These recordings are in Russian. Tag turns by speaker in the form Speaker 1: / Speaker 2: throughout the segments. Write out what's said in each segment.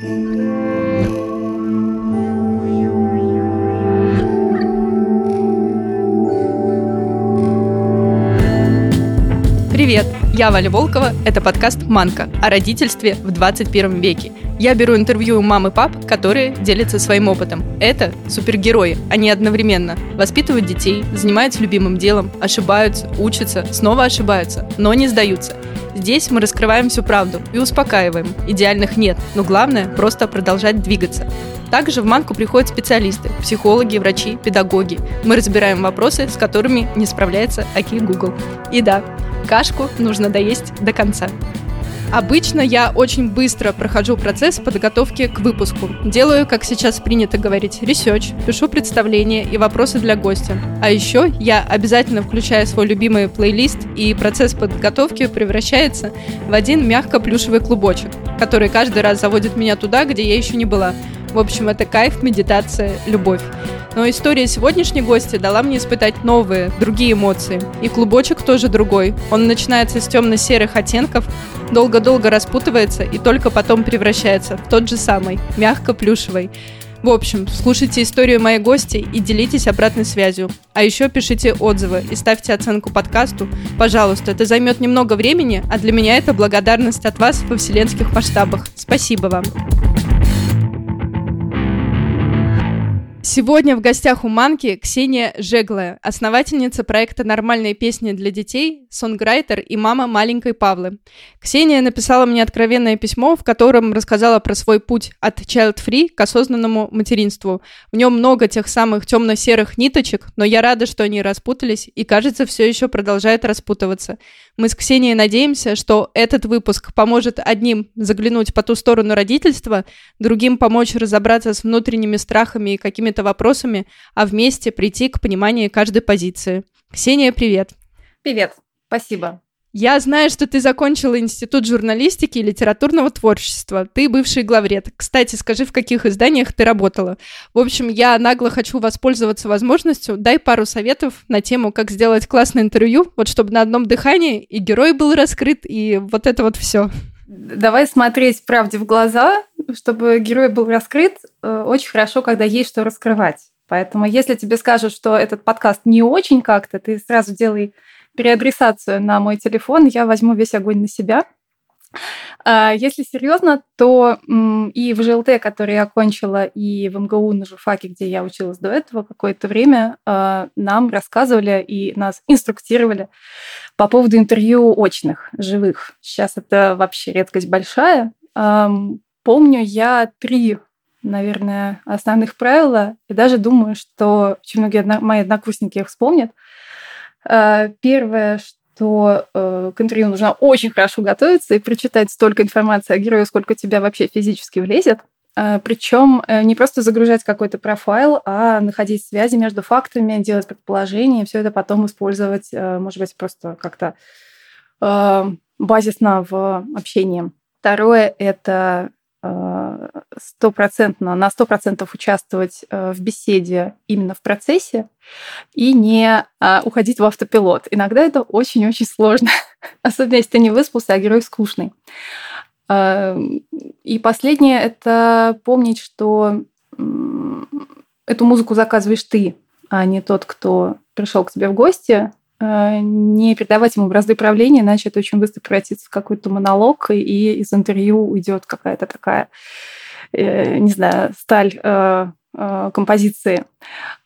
Speaker 1: Привет, я Валя Волкова, это подкаст «Манка» о родительстве в 21 веке. Я беру интервью у мам и пап, которые делятся своим опытом. Это супергерои, они одновременно воспитывают детей, занимаются любимым делом, ошибаются, учатся, снова ошибаются, но не сдаются. Здесь мы раскрываем всю правду и успокаиваем. Идеальных нет, но главное – просто продолжать двигаться. Также в Манку приходят специалисты, психологи, врачи, педагоги. Мы разбираем вопросы, с которыми не справляется Окей Google. И да, кашку нужно доесть до конца. Обычно я очень быстро прохожу процесс подготовки к выпуску. Делаю, как сейчас принято говорить, research, пишу представления и вопросы для гостя. А еще я обязательно включаю свой любимый плейлист, и процесс подготовки превращается в один мягко-плюшевый клубочек, который каждый раз заводит меня туда, где я еще не была. В общем, это кайф, медитация, любовь. Но история сегодняшней гости дала мне испытать новые, другие эмоции. И клубочек тоже другой. Он начинается с темно-серых оттенков, долго-долго распутывается и только потом превращается в тот же самый, мягко-плюшевый. В общем, слушайте историю моей гости и делитесь обратной связью. А еще пишите отзывы и ставьте оценку подкасту. Пожалуйста, это займет немного времени, а для меня это благодарность от вас во вселенских масштабах. Спасибо вам. Сегодня в гостях у Манки Ксения Жеглая, основательница проекта «Нормальные песни для детей», сонграйтер и мама маленькой Павлы. Ксения написала мне откровенное письмо, в котором рассказала про свой путь от child-free к осознанному материнству. В нем много тех самых темно-серых ниточек, но я рада, что они распутались и, кажется, все еще продолжают распутываться. Мы с Ксенией надеемся, что этот выпуск поможет одним заглянуть по ту сторону родительства, другим помочь разобраться с внутренними страхами и какими-то какими-то вопросами, а вместе прийти к пониманию каждой позиции. Ксения, привет.
Speaker 2: Привет, спасибо.
Speaker 1: Я знаю, что ты закончила Институт журналистики и литературного творчества. Ты бывший главред. Кстати, скажи, в каких изданиях ты работала. В общем, я нагло хочу воспользоваться возможностью. Дай пару советов на тему, как сделать классное интервью, вот чтобы на одном дыхании и герой был раскрыт, и вот это вот все.
Speaker 2: Давай смотреть правде в глаза, чтобы герой был раскрыт. Э, очень хорошо, когда есть что раскрывать. Поэтому если тебе скажут, что этот подкаст не очень как-то, ты сразу делай переадресацию на мой телефон, я возьму весь огонь на себя. А если серьезно, то и в ЖЛТ, который я окончила, и в МГУ на журфаке, где я училась до этого какое-то время, а, нам рассказывали и нас инструктировали по поводу интервью очных, живых. Сейчас это вообще редкость большая. Помню я три наверное, основных правила, и даже думаю, что очень многие мои однокурсники их вспомнят. А, первое, что э, к интервью нужно очень хорошо готовиться и прочитать столько информации о герое, сколько тебя вообще физически влезет. А, Причем э, не просто загружать какой-то профайл, а находить связи между фактами, делать предположения, все это потом использовать, э, может быть, просто как-то базисно в общении. Второе – это стопроцентно, на сто процентов участвовать э, в беседе именно в процессе и не а, уходить в автопилот. Иногда это очень-очень сложно, особенно если ты не выспался, а герой скучный. Эм, и последнее – это помнить, что эту музыку заказываешь ты, а не тот, кто пришел к тебе в гости, э, не передавать ему бразды правления, иначе это очень быстро превратится в какой-то монолог, и из интервью уйдет какая-то такая Э, не знаю, сталь э, э, композиции.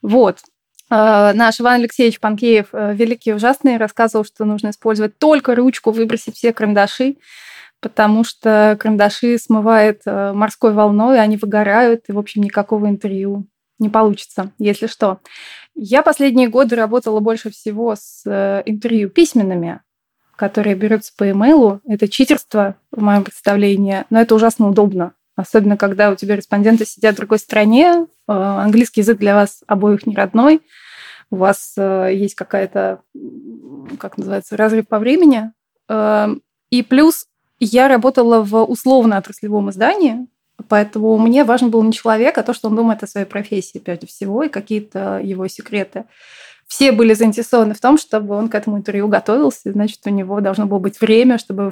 Speaker 2: Вот. Наш Иван Алексеевич Панкеев, великий и ужасный, рассказывал, что нужно использовать только ручку, выбросить все карандаши, потому что карандаши смывает морской волной, они выгорают, и, в общем, никакого интервью не получится, если что. Я последние годы работала больше всего с интервью письменными, которые берутся по имейлу. Это читерство, в моем представлении, но это ужасно удобно. Особенно, когда у тебя респонденты сидят в другой стране, э, английский язык для вас обоих не родной, у вас э, есть какая-то, как называется, разрыв по времени. Э, и плюс я работала в условно-отраслевом издании, поэтому мне важен был не человек, а то, что он думает о своей профессии, прежде всего, и какие-то его секреты. все были заинтересованы в том, чтобы он к этому интервью готовился, значит, у него должно было быть время, чтобы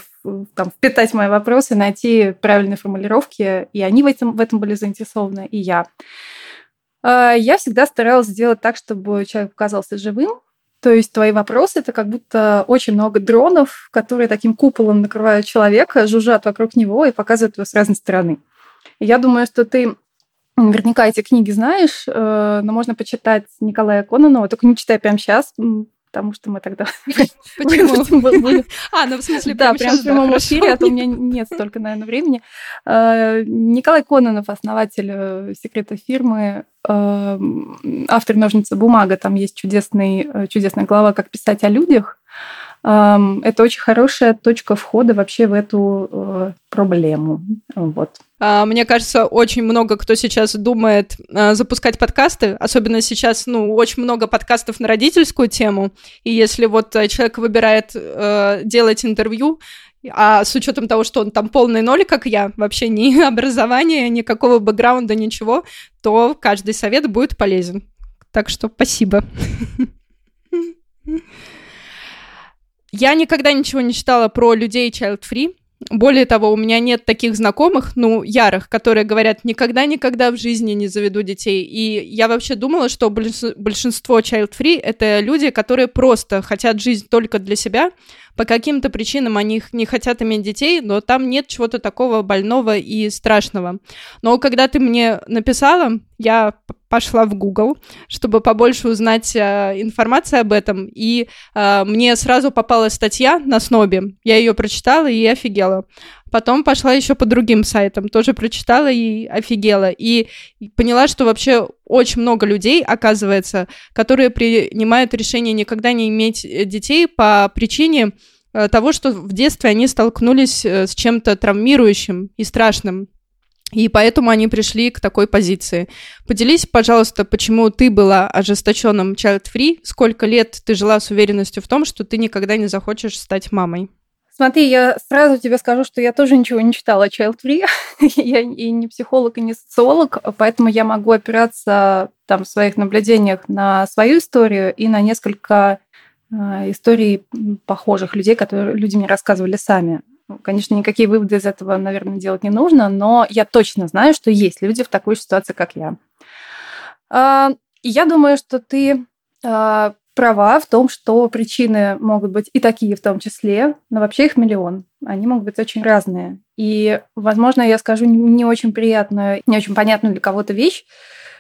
Speaker 2: там, впитать мои вопросы, найти правильные формулировки, и они в этом, в этом были заинтересованы, и я. А, я всегда старалась сделать так, чтобы человек казался живым, то есть твои вопросы это как будто очень много дронов, которые таким куполом накрывают человека, жужжат вокруг него и показывают его с разной стороны. Я думаю, что ты наверняка эти книги знаешь, э, но можно почитать Николая Кононова, только не читай прямо сейчас, потому что мы тогда...
Speaker 1: Почему? А, ну в смысле
Speaker 2: Да, прям в прямом эфире, а то у меня нет столько, наверное, времени. Э, Николай Кононов, основатель э, секрета фирмы, автор «Ножницы бумага», там есть чудесный, чудесная глава «Как писать о людях», это очень хорошая точка входа вообще в эту э, проблему. Вот.
Speaker 1: А, мне кажется, очень много кто сейчас думает э, запускать подкасты, особенно сейчас, ну, очень много подкастов на родительскую тему, и если вот э, человек выбирает делать интервью, а с учетом того, что он там полный ноль, как я, вообще ни образования, никакого бэкграунда, ничего, то каждый совет будет полезен. Так что спасибо. Я никогда ничего не читала про людей child-free. Более того, у меня нет таких знакомых, ну, ярых, которые говорят, никогда-никогда в жизни не заведу детей. И я вообще думала, что большинство child-free — это люди, которые просто хотят жизнь только для себя, по каким-то причинам они не хотят иметь детей, но там нет чего-то такого больного и страшного. Но когда ты мне написала, я пошла в Google, чтобы побольше узнать э, информации об этом, и э, мне сразу попалась статья на Снобе, я ее прочитала и офигела. Потом пошла еще по другим сайтам, тоже прочитала и офигела. И поняла, что вообще очень много людей, оказывается, которые принимают решение никогда не иметь э, детей по причине э, того, что в детстве они столкнулись э, с чем-то травмирующим и страшным. И поэтому они пришли к такой позиции. Поделись, пожалуйста, почему ты была ожесточенным child-free, сколько лет ты жила с уверенностью в том, что ты никогда не захочешь стать мамой?
Speaker 2: Смотри, я сразу тебе скажу, что я тоже ничего не читала о child-free. я и не психолог, и не социолог, поэтому я могу опираться там в своих наблюдениях на свою историю и на несколько э, историй похожих людей, которые люди мне рассказывали сами. Ну, конечно, никакие выводы из этого, наверное, делать не нужно, но я точно знаю, что есть люди в такой ситуации, как я. А, я думаю, что ты а, права в том, что причины могут быть и такие в том числе, но вообще их миллион. Они могут быть очень разные. И, возможно, я скажу не очень приятную, не очень понятную для кого-то вещь.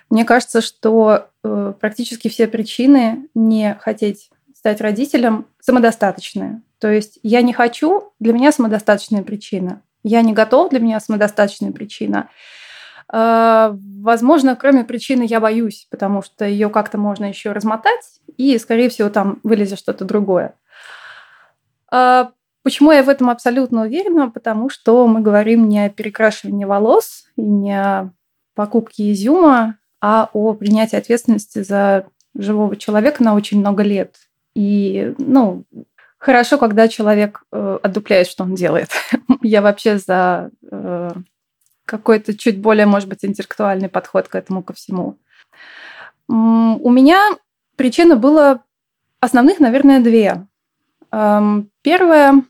Speaker 2: Мне кажется, что э, практически все причины не хотеть стать родителем самодостаточные. То есть я не хочу, для меня самодостаточная причина. Я не готов, для меня самодостаточная причина. А, возможно, кроме причины я боюсь, потому что ее как-то можно еще размотать, и, скорее всего, там вылезет что-то другое. А, почему я в этом абсолютно уверена? Потому что мы говорим не о перекрашивании волос и не о покупке изюма, а о принятии ответственности за живого человека на очень много лет. И, ну, Хорошо, когда человек э, отдупляет, что он делает. Я вообще за э, какой-то чуть более, может быть, интеллектуальный подход к этому ко всему. У меня причина была основных, наверное, две. Эм, первое,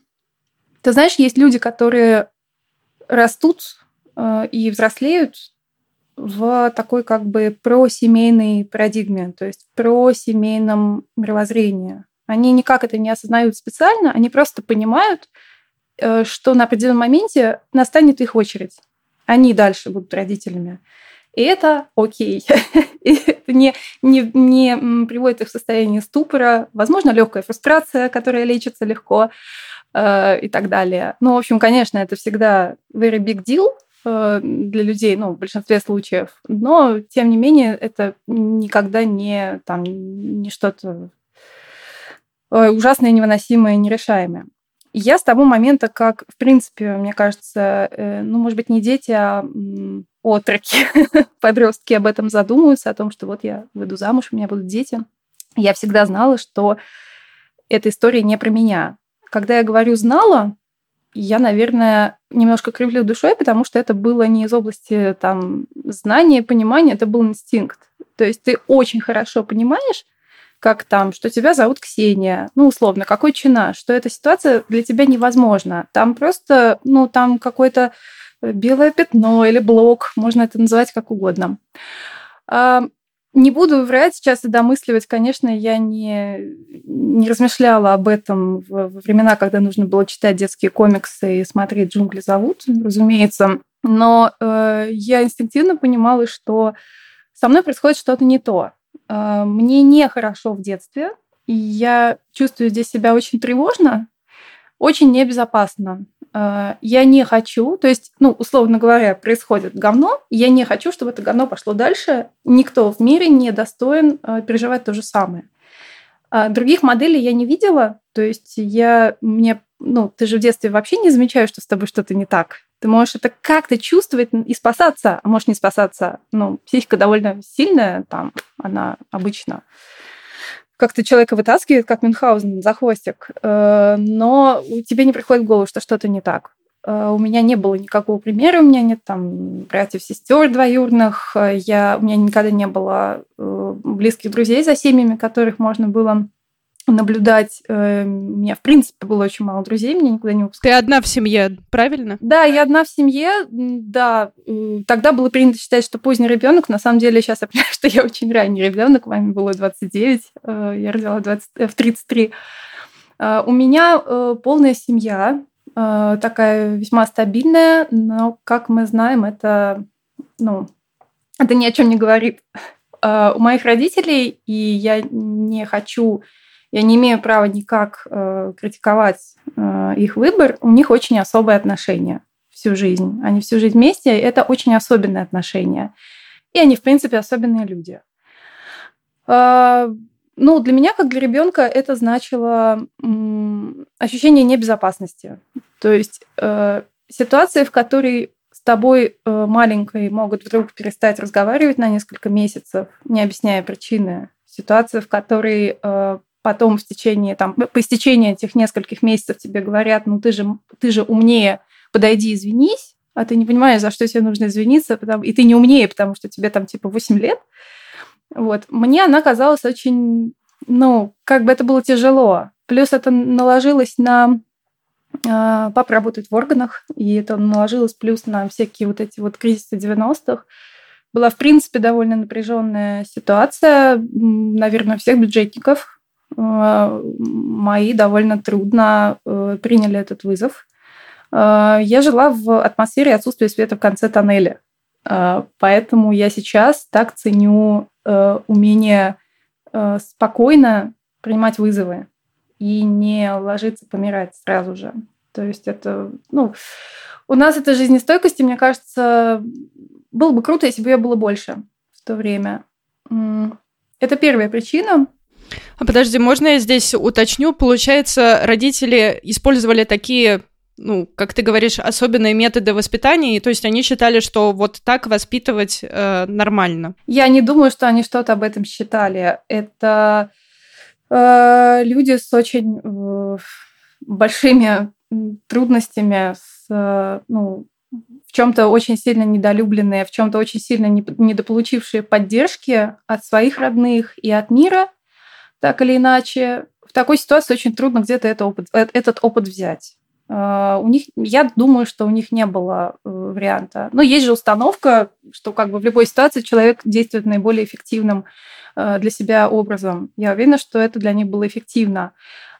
Speaker 2: ты знаешь, есть люди, которые растут э, и взрослеют в такой как бы просемейной парадигме, то есть про семейном мировоззрении. Они никак это не осознают специально, они просто понимают, э, что на определенном моменте настанет их очередь. Они дальше будут родителями. И это окей. И это не, не, не приводит их в состояние ступора. Возможно, легкая фрустрация, которая лечится легко э, и так далее. Ну, в общем, конечно, это всегда very big deal э, для людей, ну, в большинстве случаев. Но, тем не менее, это никогда не, там, не что-то ужасное, невыносимое, нерешаемое. Я с того момента, как, в принципе, мне кажется, э, ну, может быть, не дети, а отроки, подростки об этом задумываются, о том, что вот я выйду замуж, у меня будут дети. Я всегда знала, что эта история не про меня. Когда я говорю «знала», я, наверное, немножко кривлю душой, потому что это было не из области там, знания, понимания, это был инстинкт. То есть ты очень хорошо понимаешь, как там, что тебя зовут Ксения, ну, условно, какой чина, что эта ситуация для тебя невозможна. Там просто, ну, там какое-то белое пятно или блок, можно это называть как угодно. А, не буду врать сейчас и домысливать, конечно, я не, не размышляла об этом во времена, когда нужно было читать детские комиксы и смотреть «Джунгли зовут», разумеется. Но э, я инстинктивно понимала, что со мной происходит что-то не то. Э, мне нехорошо в детстве, и я чувствую здесь себя очень тревожно, очень небезопасно. Э, я не хочу, то есть, ну, условно говоря, происходит говно, я не хочу, чтобы это говно пошло дальше. Никто в мире не достоин э, переживать то же самое. А других моделей я не видела, то есть я мне, ну, ты же в детстве вообще не замечаешь, что с тобой что-то не так. Ты можешь это как-то чувствовать и спасаться, а можешь не спасаться. Ну, психика довольно сильная, там, она обычно как-то человека вытаскивает, как Мюнхгаузен, за хвостик, э, но тебе не приходит в голову, что что-то не так. Э, у меня не было никакого примера, у меня нет там братьев, сестер двоюродных, э, я, у меня никогда не было близких друзей за семьями, которых можно было наблюдать. Э, у меня, в принципе, было очень мало друзей, меня никуда не выпускали.
Speaker 1: Ты одна в семье, правильно?
Speaker 2: Да, я одна в семье, да. Тогда было принято считать, что поздний ребенок. На самом деле, сейчас я понимаю, что я очень ранний ребенок. Маме было 29, э, я родила 20, э, в 33. У меня полная семья, такая весьма стабильная, но, как мы знаем, это, ну, это ни о чем не говорит. У моих родителей, и я не хочу я не имею права никак э, критиковать э, их выбор, у них очень особые отношения всю жизнь. Они всю жизнь вместе, и это очень особенные отношения. И они, в принципе, особенные люди. Э, ну, для меня, как для ребенка, это значило м, ощущение небезопасности. То есть э, ситуации, в которой с тобой э, маленькой могут вдруг перестать разговаривать на несколько месяцев, не объясняя причины. Ситуация, в которой э, потом в течение, там, по истечении этих нескольких месяцев тебе говорят, ну ты же, ты же умнее, подойди, извинись, а ты не понимаешь, за что тебе нужно извиниться, потому... и ты не умнее, потому что тебе там типа 8 лет. Вот. Мне она казалась очень, ну, как бы это было тяжело. Плюс это наложилось на... А, папа работает в органах, и это наложилось плюс на всякие вот эти вот кризисы 90-х. Была, в принципе, довольно напряженная ситуация, наверное, всех бюджетников, мои довольно трудно э, приняли этот вызов. Э, я жила в атмосфере отсутствия света в конце тоннеля. Поэтому я сейчас так ценю умение спокойно принимать вызовы и не ложиться помирать сразу же. То есть это, ну, у нас эта жизнестойкости, мне кажется, было бы круто, если бы ее было больше в то время. Это первая причина.
Speaker 1: А подожди, можно я здесь уточню? Получается, родители использовали такие ну, как ты говоришь, особенные методы воспитания, то есть они считали, что вот так воспитывать э, нормально.
Speaker 2: Я не думаю, что они что-то об этом считали. Это э, люди с очень э, большими трудностями, с, э, ну, в чем-то очень сильно недолюбленные, в чем-то очень сильно недополучившие поддержки от своих родных и от мира – так или иначе. В такой ситуации очень трудно где-то это опыт, э, этот опыт взять. А, у них, я думаю, что у них не было э, варианта. Но есть же установка, что как бы в любой ситуации человек действует наиболее эффективным э, для себя образом. Я уверена, что это для них было эффективно.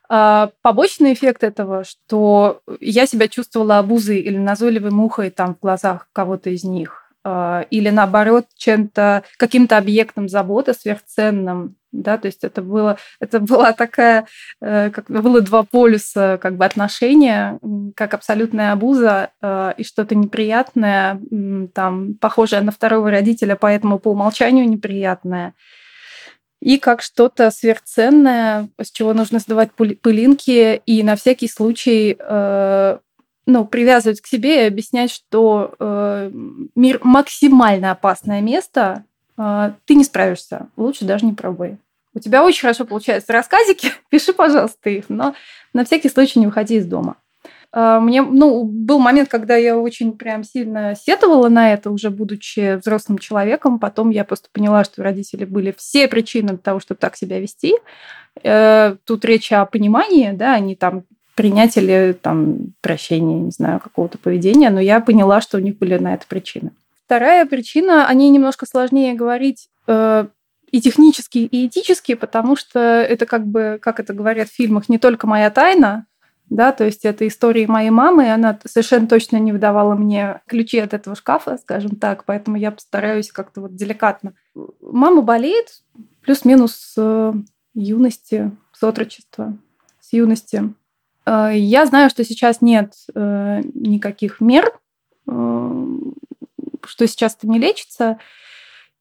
Speaker 2: А, побочный эффект этого, что я себя чувствовала обузой или назойливой мухой там в глазах кого-то из них, а, или наоборот чем-то каким-то объектом заботы сверхценным да, то есть это было, это была такая, э, как было два полюса как бы отношения, как абсолютная обуза э, и что-то неприятное, там, похожее на второго родителя, поэтому по умолчанию неприятное, и как что-то сверхценное, с чего нужно сдавать пылинки, и на всякий случай э, ну, привязывать к себе и объяснять, что мир максимально опасное место, ты не справишься. Лучше даже не пробуй. У тебя очень хорошо получаются рассказики, пиши, пожалуйста, их, но на всякий случай не выходи из дома. А, мне, ну, был момент, когда я очень прям сильно сетовала на это, уже будучи взрослым человеком. Потом я просто поняла, что родители были все причины для того, чтобы так себя вести. Э, тут речь о понимании, да, они там принять или там прощение, не знаю, какого-то поведения, но я поняла, что у них были на это причины. Вторая причина, о ней немножко сложнее говорить э, и технически, и этически, потому что это как бы, как это говорят в фильмах, не только моя тайна, да, то есть это истории моей мамы, и она совершенно точно не выдавала мне ключи от этого шкафа, скажем так, поэтому я постараюсь как-то вот деликатно. Мама болеет плюс-минус с юности, с отрочества, с юности. Э, я знаю, что сейчас нет э, никаких мер, э, что сейчас это не лечится.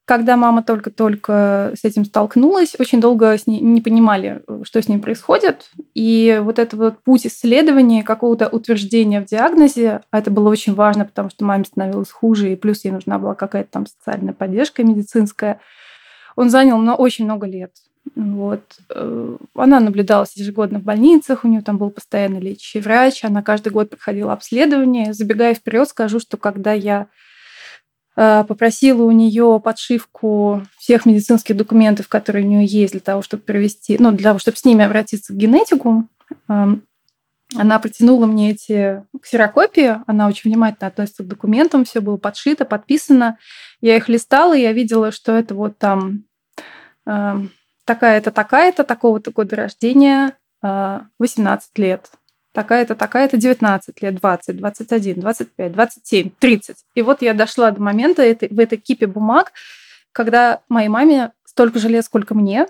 Speaker 2: Когда мама только-только с этим столкнулась, очень долго с ней не понимали, что с ней происходит. И вот этот вот путь исследования, какого-то утверждения в диагнозе, а это было очень важно, потому что маме становилось хуже, и плюс ей нужна была какая-то там социальная поддержка медицинская, он занял на очень много лет. Вот. Э, она наблюдалась ежегодно в больницах, у нее там был постоянно лечащий врач, она каждый год проходила обследование. Забегая вперед, скажу, что когда я попросила у нее подшивку всех медицинских документов, которые у нее есть для того, чтобы провести, ну, для того, чтобы с ними обратиться в генетику. Эм, она протянула мне эти ксерокопии, она очень внимательно относится к документам, все было подшито, подписано. Я их листала, и я видела, что это вот там эм, такая-то, такая-то, такого-то года рождения, 18 э, лет такая-то, такая-то 19 лет, 20, 21, 25, 27, 30. И вот я дошла до момента этой, в этой кипе бумаг, когда моей маме столько же лет, сколько мне.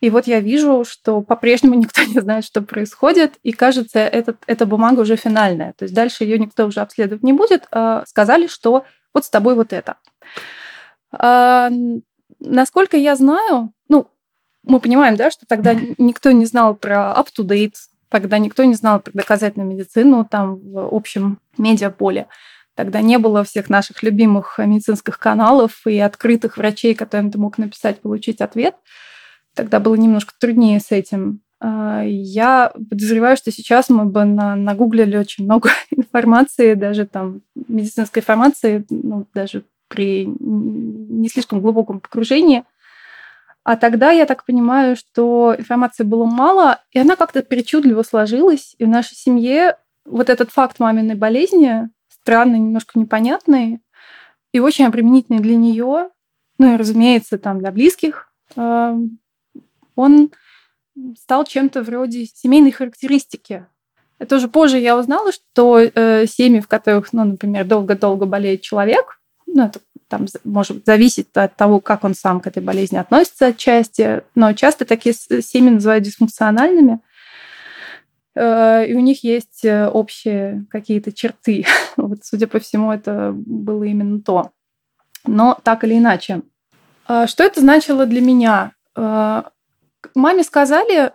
Speaker 2: И вот я вижу, что по-прежнему никто не знает, что происходит, и кажется, этот, эта бумага уже финальная. То есть дальше ее никто уже обследовать не будет. А сказали, что вот с тобой вот это. А, насколько я знаю, ну, мы понимаем, да, что тогда никто не знал про up-to-date Тогда никто не знал про доказательную медицину там в общем медиаполе. Тогда не было всех наших любимых медицинских каналов и открытых врачей, которым ты мог написать, получить ответ. Тогда было немножко труднее с этим. А, я подозреваю, что сейчас мы бы на, нагуглили очень много информации, даже там медицинской информации, ну, даже при не слишком глубоком погружении. А тогда, я так понимаю, что информации было мало, и она как-то причудливо сложилась. И в нашей семье вот этот факт маминой болезни, странный, немножко непонятный, и очень обременительный для нее, ну и, разумеется, там для близких, э, он стал чем-то вроде семейной характеристики. Это уже позже я узнала, что э, семьи, в которых, ну, например, долго-долго болеет человек, ну, это там может зависеть от того, как он сам к этой болезни относится отчасти, но часто такие семьи называют дисфункциональными, э, и у них есть э, общие какие-то черты. Вот, судя по всему, это было именно то. Но так или иначе. А что это значило для меня? Э, маме сказали,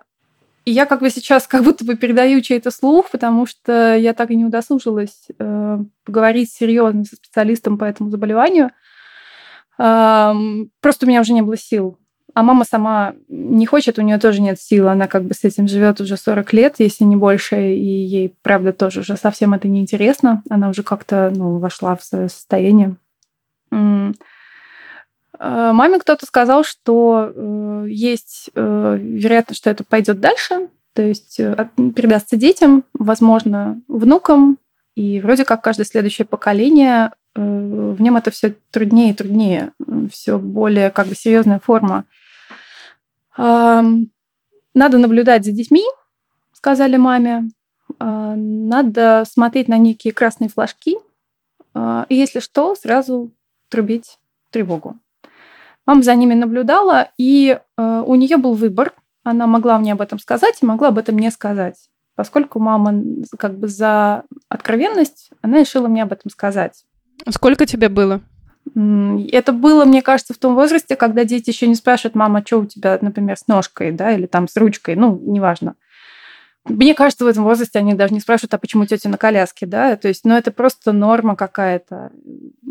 Speaker 2: и я как бы сейчас как будто бы передаю чей-то слух, потому что я так и не удосужилась э, поговорить серьезно со специалистом по этому заболеванию. Э, просто у меня уже не было сил. А мама сама не хочет, у нее тоже нет сил. Она как бы с этим живет уже 40 лет, если не больше, и ей, правда, тоже уже совсем это не интересно. Она уже как-то ну, вошла в свое состояние. Э, маме кто-то сказал, что э, есть э, вероятность, что это пойдет дальше, то есть передастся детям, возможно, внукам, и вроде как каждое следующее поколение в нем это все труднее и труднее, все более как бы серьезная форма. Надо наблюдать за детьми, сказали маме. Надо смотреть на некие красные флажки. И если что, сразу трубить тревогу. Мама за ними наблюдала, и э, у нее был выбор. Она могла мне об этом сказать и могла об этом не сказать. Поскольку мама как бы за откровенность, она решила мне об этом сказать.
Speaker 1: Сколько тебе было?
Speaker 2: Это было, мне кажется, в том возрасте, когда дети еще не спрашивают, мама, что у тебя, например, с ножкой, да, или там с ручкой, ну, неважно. Мне кажется, в этом возрасте они даже не спрашивают, а почему тетя на коляске, да, то есть, ну, это просто норма какая-то,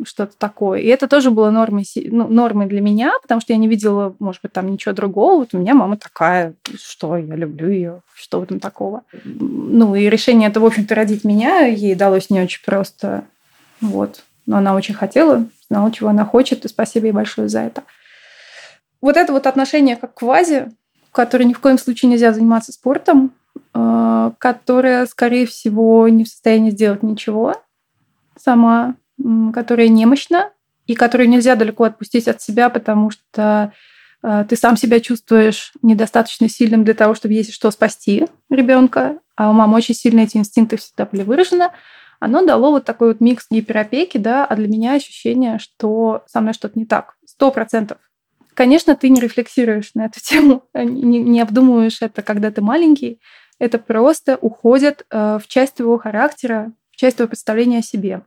Speaker 2: что-то такое. И это тоже было нормой, ну, нормой для меня, потому что я не видела, может быть, там ничего другого. Вот у меня мама такая, что я люблю ее, что в этом такого. Ну, и решение это, в общем-то, родить меня ей далось не очень просто, вот. Но она очень хотела, знала, чего она хочет, и спасибо ей большое за это. Вот это вот отношение как к вазе, в которой ни в коем случае нельзя заниматься спортом, которая, скорее всего, не в состоянии сделать ничего сама, которая немощна и которую нельзя далеко отпустить от себя, потому что э, ты сам себя чувствуешь недостаточно сильным для того, чтобы если что спасти ребенка, а у мамы очень сильно эти инстинкты всегда были выражены, оно дало вот такой вот микс гиперопеки, да, а для меня ощущение, что со мной что-то не так. Сто процентов. Конечно, ты не рефлексируешь на эту тему, не, не обдумываешь это, когда ты маленький, это просто уходит э, в часть твоего характера, в часть твоего представления о себе.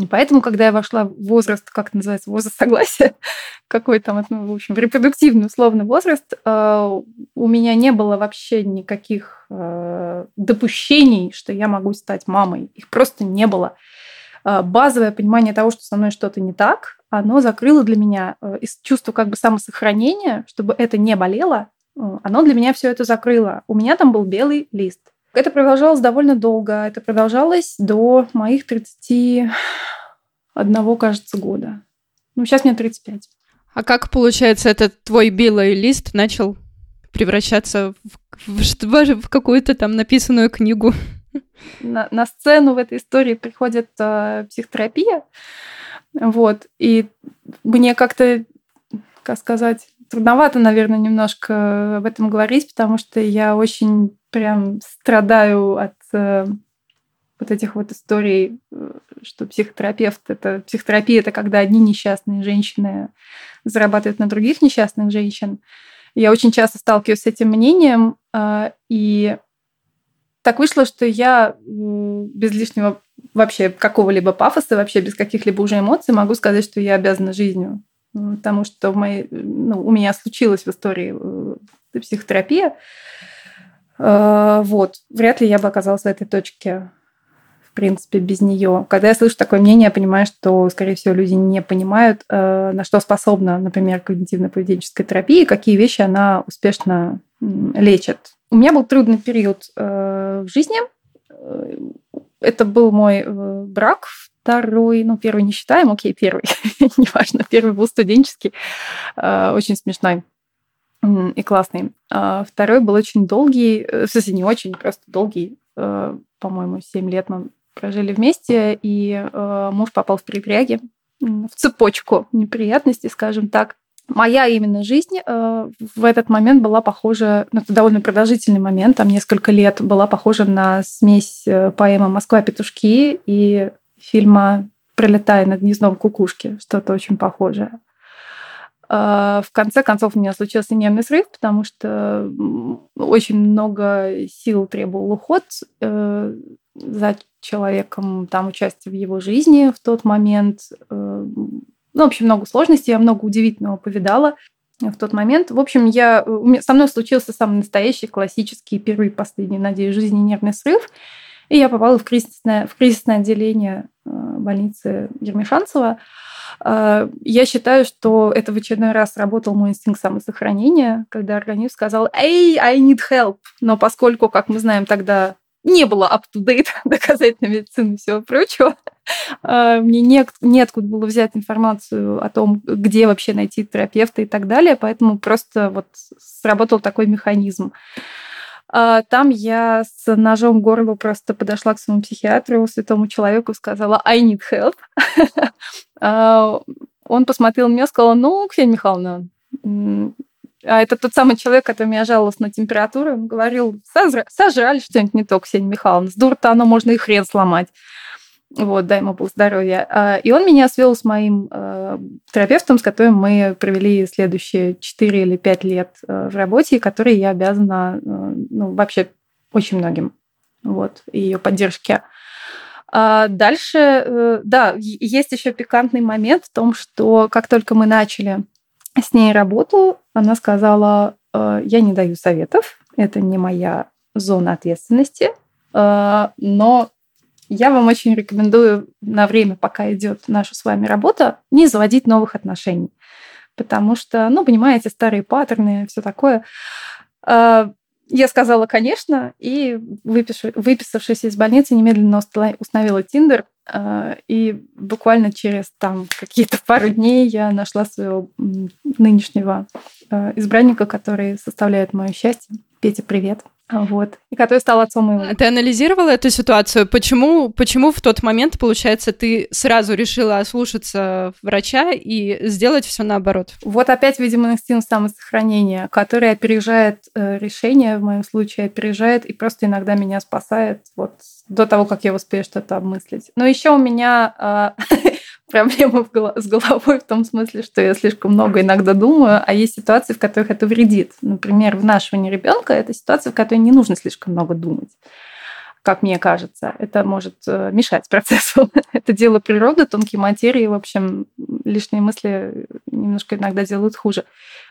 Speaker 2: И поэтому, когда я вошла в возраст, как это называется, возраст согласия, какой там, ну, в общем, репродуктивный условный возраст, э, у меня не было вообще никаких э, допущений, что я могу стать мамой. Их просто не было. Базовое понимание того, что со мной что-то не так, оно закрыло для меня из чувства как бы самосохранения, чтобы это не болело, оно для меня все это закрыло. У меня там был белый лист. Это продолжалось довольно долго. Это продолжалось до моих 31, кажется, года. Ну, сейчас мне 35.
Speaker 1: А как, получается, этот твой белый лист начал превращаться в, в, в какую-то там написанную книгу?
Speaker 2: На, на сцену в этой истории приходит э, психотерапия. Вот. И мне как-то, как сказать, трудновато, наверное, немножко об этом говорить, потому что я очень прям страдаю от э, вот этих вот историй, э, что психотерапевт это психотерапия это когда одни несчастные женщины зарабатывают на других несчастных женщин. Я очень часто сталкиваюсь с этим мнением, э, и так вышло, что я без лишнего вообще какого-либо пафоса, вообще без каких-либо уже эмоций могу сказать, что я обязана жизнью потому что в моей, ну, у меня случилась в истории э, психотерапия. Э, вот. Вряд ли я бы оказалась в этой точке, в принципе, без нее. Когда я слышу такое мнение, я понимаю, что, скорее всего, люди не понимают, э, на что способна, например, когнитивно-поведенческая терапия, какие вещи она успешно лечит. У меня был трудный период в жизни. Это был мой брак второй, ну, первый не считаем, окей, первый, неважно, первый был студенческий, э, очень смешной и классный. А второй был очень долгий, э, в смысле, не очень, просто долгий, э, по-моему, 7 лет мы прожили вместе, и муж попал в перепряги, в цепочку неприятностей, скажем так. Моя именно жизнь в этот момент была похожа, ну, это довольно продолжительный момент, там несколько лет, была похожа на смесь поэмы «Москва-петушки» и фильма «Пролетая над гнездом кукушки», что-то очень похожее. А, в конце концов у меня случился нервный срыв, потому что очень много сил требовал уход э, за человеком, там участие в его жизни в тот момент. Э, ну, в общем, много сложностей, я много удивительного повидала в тот момент. В общем, я, со мной случился самый настоящий классический первый и последний, надеюсь, жизни нервный срыв. И я попала в кризисное, в кризисное отделение э, больницы Ермишанцева. Э, я считаю, что это в очередной раз работал мой инстинкт самосохранения, когда организм сказал «Эй, I need help!» Но поскольку, как мы знаем, тогда не было up-to-date доказательной медицины и всего прочего, э, мне не, неоткуда было взять информацию о том, где вообще найти терапевта и так далее, поэтому просто вот сработал такой механизм. А, там я с ножом в горло просто подошла к своему психиатру, святому человеку, сказала «I need help». А, он посмотрел на меня сказал «Ну, Ксения Михайловна, а это тот самый человек, который меня жаловался на температуру. Он говорил, сожрали что-нибудь не то, Ксения Михайловна. С дур-то оно можно и хрен сломать. Вот, дай ему Бог здоровья. А, и он меня свел с моим э, терапевтом, с которым мы провели следующие 4 или 5 лет э, в работе, и которой я обязана э, ну, вообще очень многим. Вот, ее поддержке. А дальше, да, есть еще пикантный момент в том, что как только мы начали с ней работу, она сказала, я не даю советов, это не моя зоны ответственности, но я вам очень рекомендую на время, пока идет наша с вами работа, не заводить новых отношений. Потому что, ну, понимаете, старые паттерны, все такое. Э, я сказала, конечно, и выписавшись из больницы, немедленно установила Тиндер. А, и буквально через там какие-то пару дней я нашла своего нынешнего а, избранника, который составляет мое счастье. Петя, привет. Вот. И который стал отцом моего.
Speaker 1: А ты анализировала эту ситуацию? Почему, почему в тот момент, получается, ты сразу решила ослушаться врача и сделать все наоборот?
Speaker 2: Вот опять, видимо, инстинкт самосохранения, который опережает э, решение, в моем случае опережает и просто иногда меня спасает вот до того, как я успею что-то обмыслить. Но еще у меня э, проблемы с головой в том смысле, что я слишком много иногда думаю, а есть ситуации, в которых это вредит. Например, вынашивание ребенка это ситуация, в которой не нужно слишком много думать как мне кажется. Это может э, мешать процессу. это дело природы, тонкие материи, в общем, лишние мысли немножко иногда делают хуже.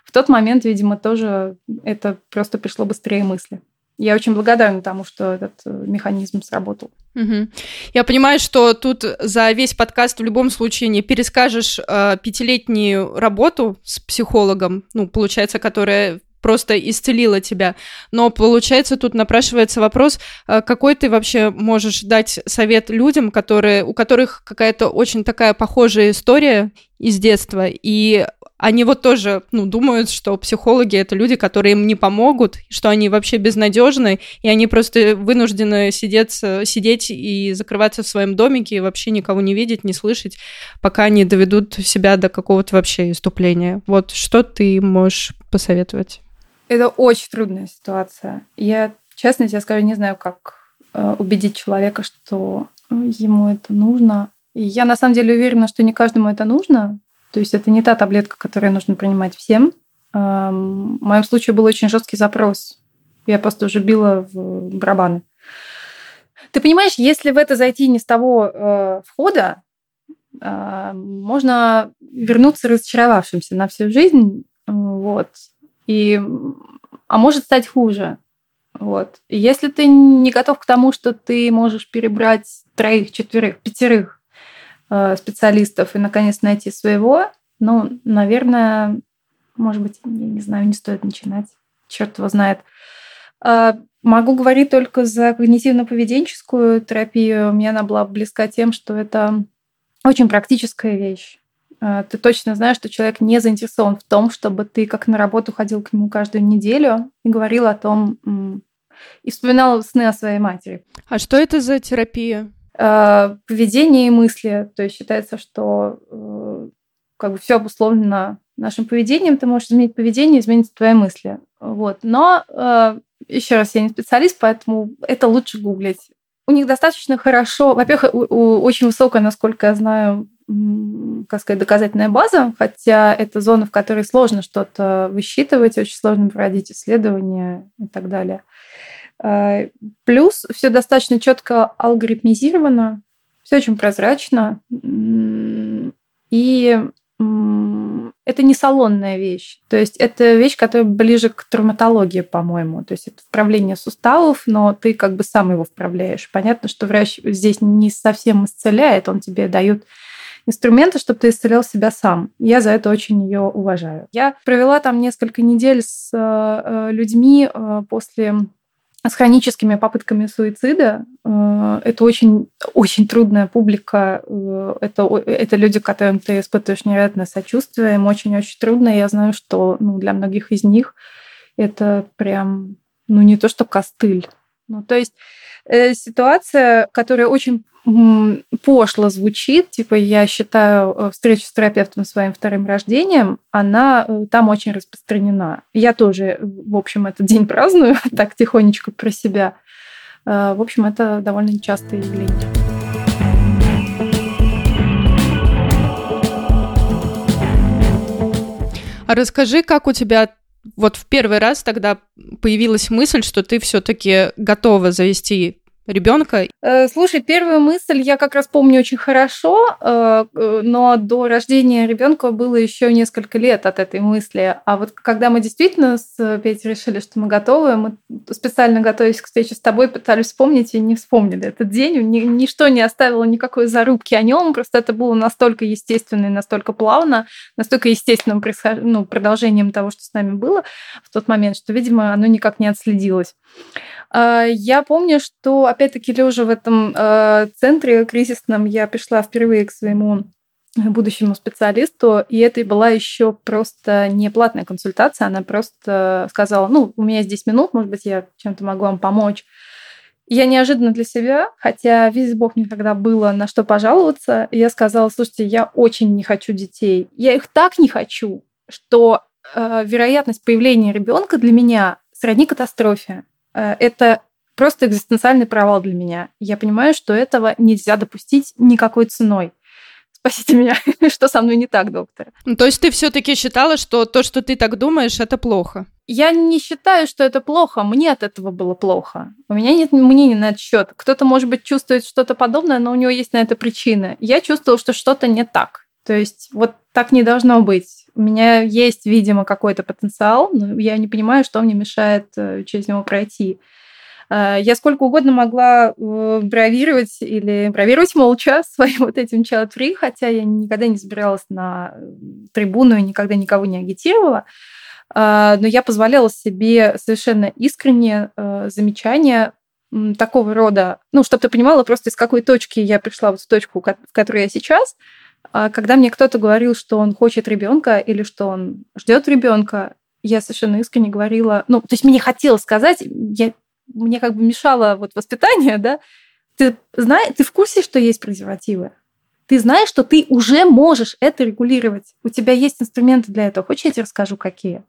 Speaker 2: В тот момент, видимо, тоже это просто пришло быстрее мысли я очень благодарна тому, что этот э, механизм сработал.
Speaker 1: Угу. Я понимаю, что тут за весь подкаст в любом случае не перескажешь э, пятилетнюю работу с психологом, ну, получается, которая просто исцелила тебя. Но получается, тут напрашивается вопрос, э, какой ты вообще можешь дать совет людям, которые, у которых какая-то очень такая похожая история из детства, и они вот тоже, ну, думают, что психологи это люди, которые им не помогут, что они вообще безнадежны, и они просто вынуждены сидеть, сидеть и закрываться в своем домике и вообще никого не видеть, не слышать, пока они доведут себя до какого-то вообще иступления. Вот что ты можешь посоветовать?
Speaker 2: Это очень трудная ситуация. Я, честно тебе скажу, не знаю, как э, убедить человека, что ему это нужно. Я на самом деле уверена, что не каждому это нужно, то есть это не та таблетка, которую нужно принимать всем. В моем случае был очень жесткий запрос. Я просто уже била в барабаны. Ты понимаешь, если в это зайти не с того э, входа, э, можно вернуться разочаровавшимся на всю жизнь, вот. И, а может стать хуже. Вот. И если ты не готов к тому, что ты можешь перебрать троих, четверых, пятерых специалистов и, наконец, найти своего, ну, наверное, может быть, я не знаю, не стоит начинать. Черт его знает. Э, могу говорить только за когнитивно-поведенческую терапию. Мне она была близка тем, что это очень практическая вещь. Э, ты точно знаешь, что человек не заинтересован в том, чтобы ты как на работу ходил к нему каждую неделю и говорил о том, и вспоминал сны о своей матери.
Speaker 1: А что это за терапия?
Speaker 2: Э, поведение и мысли. То есть считается, что э, как бы все обусловлено нашим поведением, ты можешь изменить поведение, изменить твои мысли. Вот. Но э, еще раз, я не специалист, поэтому это лучше гуглить. У них достаточно хорошо, во-первых, очень высокая, насколько я знаю, как сказать, доказательная база, хотя это зона, в которой сложно что-то высчитывать, очень сложно проводить исследования и так далее. Э, плюс все достаточно четко алгоритмизировано, все очень прозрачно. И это не салонная вещь. То есть это вещь, которая ближе к травматологии, по-моему. То есть это вправление суставов, но ты как бы сам его вправляешь. Понятно, что врач здесь не совсем исцеляет, он тебе дает инструменты, чтобы ты исцелял себя сам. Я за это очень ее уважаю. Я провела там несколько недель с э, людьми э, после с хроническими попытками суицида. Э, это очень, очень трудная публика. Э, это, это люди, которым ты испытываешь невероятное сочувствие. Им очень-очень трудно. Я знаю, что ну, для многих из них это прям, ну не то что костыль. Ну, то есть э, ситуация, которая очень пошло звучит, типа я считаю э, встречу с терапевтом своим вторым рождением, она э, там очень распространена. Я тоже, в общем, этот день праздную, так тихонечко про себя. Э, в общем, это довольно частое явление.
Speaker 1: А расскажи, как у тебя вот в первый раз тогда появилась мысль, что ты все-таки готова завести ребенка?
Speaker 2: Э, слушай, первую мысль я как раз помню очень хорошо, э, э, но до рождения ребенка было еще несколько лет от этой мысли. А вот когда мы действительно с Петей решили, что мы готовы, мы специально готовясь к встрече с тобой, пытались вспомнить и не вспомнили этот день. Ничто не оставило никакой зарубки о нем, просто это было настолько естественно и настолько плавно, настолько естественным ну, продолжением того, что с нами было в тот момент, что, видимо, оно никак не отследилось. Я помню, что, опять-таки, лежа в этом а, центре кризисном, я пришла впервые к своему будущему специалисту, и это была еще просто не платная консультация, она просто сказала, ну, у меня 10 минут, может быть, я чем-то могу вам помочь. Я неожиданно для себя, хотя, весь Бог, мне тогда было на что пожаловаться, я сказала, слушайте, я очень не хочу детей. Я их так не хочу, что э, вероятность появления ребенка для меня сродни катастрофе. Э, это просто экзистенциальный провал для меня. Я понимаю, что этого нельзя допустить никакой ценой. Спасите меня, что со мной не так, доктор.
Speaker 1: Ну, то есть ты все-таки считала, что то, что ты так думаешь, это плохо?
Speaker 2: Я не считаю, что это плохо. Мне от этого было плохо. У меня нет мнения на этот счет. Кто-то, может быть, чувствует что-то подобное, но у него есть на это причины. Я чувствовала, что что-то не так. То есть вот так не должно быть. У меня есть, видимо, какой-то потенциал, но я не понимаю, что мне мешает э, через него пройти. Э, я сколько угодно могла э, бравировать или бравировать молча своим вот этим child free, хотя я никогда не забиралась на трибуну и никогда никого не агитировала. Но я позволяла себе совершенно искренне замечания такого рода, ну, чтобы ты понимала просто из какой точки я пришла вот в точку, в которой я сейчас – а когда мне кто-то говорил, что он хочет ребенка или что он ждет ребенка, я совершенно искренне говорила, ну, то есть мне хотелось сказать, я, мне как бы мешало вот воспитание, да, ты знаешь, ты в курсе, что есть презервативы? Ты знаешь, что ты уже можешь это регулировать. У тебя есть инструменты для этого. Хочешь, я тебе расскажу, какие?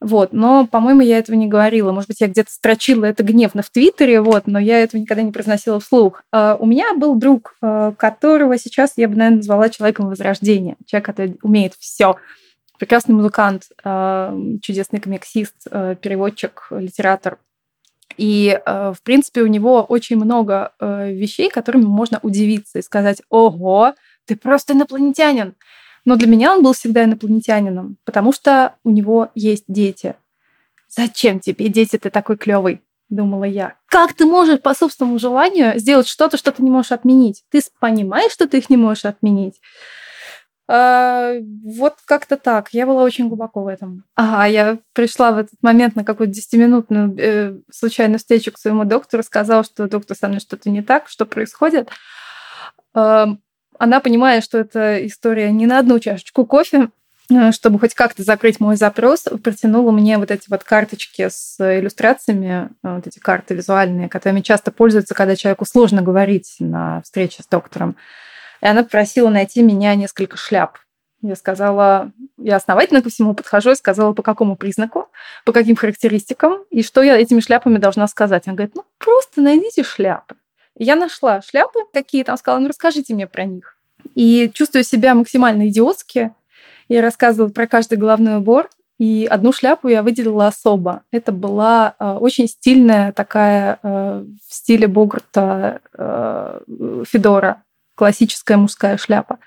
Speaker 2: Вот, но, по-моему, я этого не говорила. Может быть, я где-то строчила это гневно в Твиттере, вот, но я этого никогда не произносила вслух. А, у меня был друг, а, которого сейчас я бы, наверное, назвала человеком возрождения. Человек, который умеет все. Прекрасный музыкант, а, чудесный комиксист, переводчик, литератор. И, в принципе, у него очень много вещей, которыми можно удивиться и сказать, ого, ты просто инопланетянин. Но для меня он был всегда инопланетянином, потому что у него есть дети. Зачем тебе дети, ты такой клевый? Думала я. Как ты можешь по собственному желанию сделать что-то, что ты не можешь отменить? Ты понимаешь, что ты их не можешь отменить? А, вот как-то так. Я была очень глубоко в этом. Ага, я пришла в этот момент на какую-то 10-минутную э, случайную встречу к своему доктору, сказала, что доктор со мной что-то не так, что происходит она, понимая, что это история не на одну чашечку кофе, э, чтобы хоть как-то закрыть мой запрос, протянула мне вот эти вот карточки с иллюстрациями, э, вот эти карты визуальные, которыми часто пользуются, когда человеку сложно говорить на встрече с доктором. И она попросила найти меня несколько шляп. Я сказала, я основательно ко всему подхожу, и сказала, по какому признаку, по каким характеристикам, и что я этими шляпами должна сказать. Она говорит, ну просто найдите шляпы. Я нашла шляпы какие там, сказала, ну расскажите мне про них. И чувствую себя максимально идиотски. Я рассказывала про каждый головной убор, и одну шляпу я выделила особо. Это была э, очень стильная такая э, в стиле Богарта э, Федора, классическая мужская шляпа.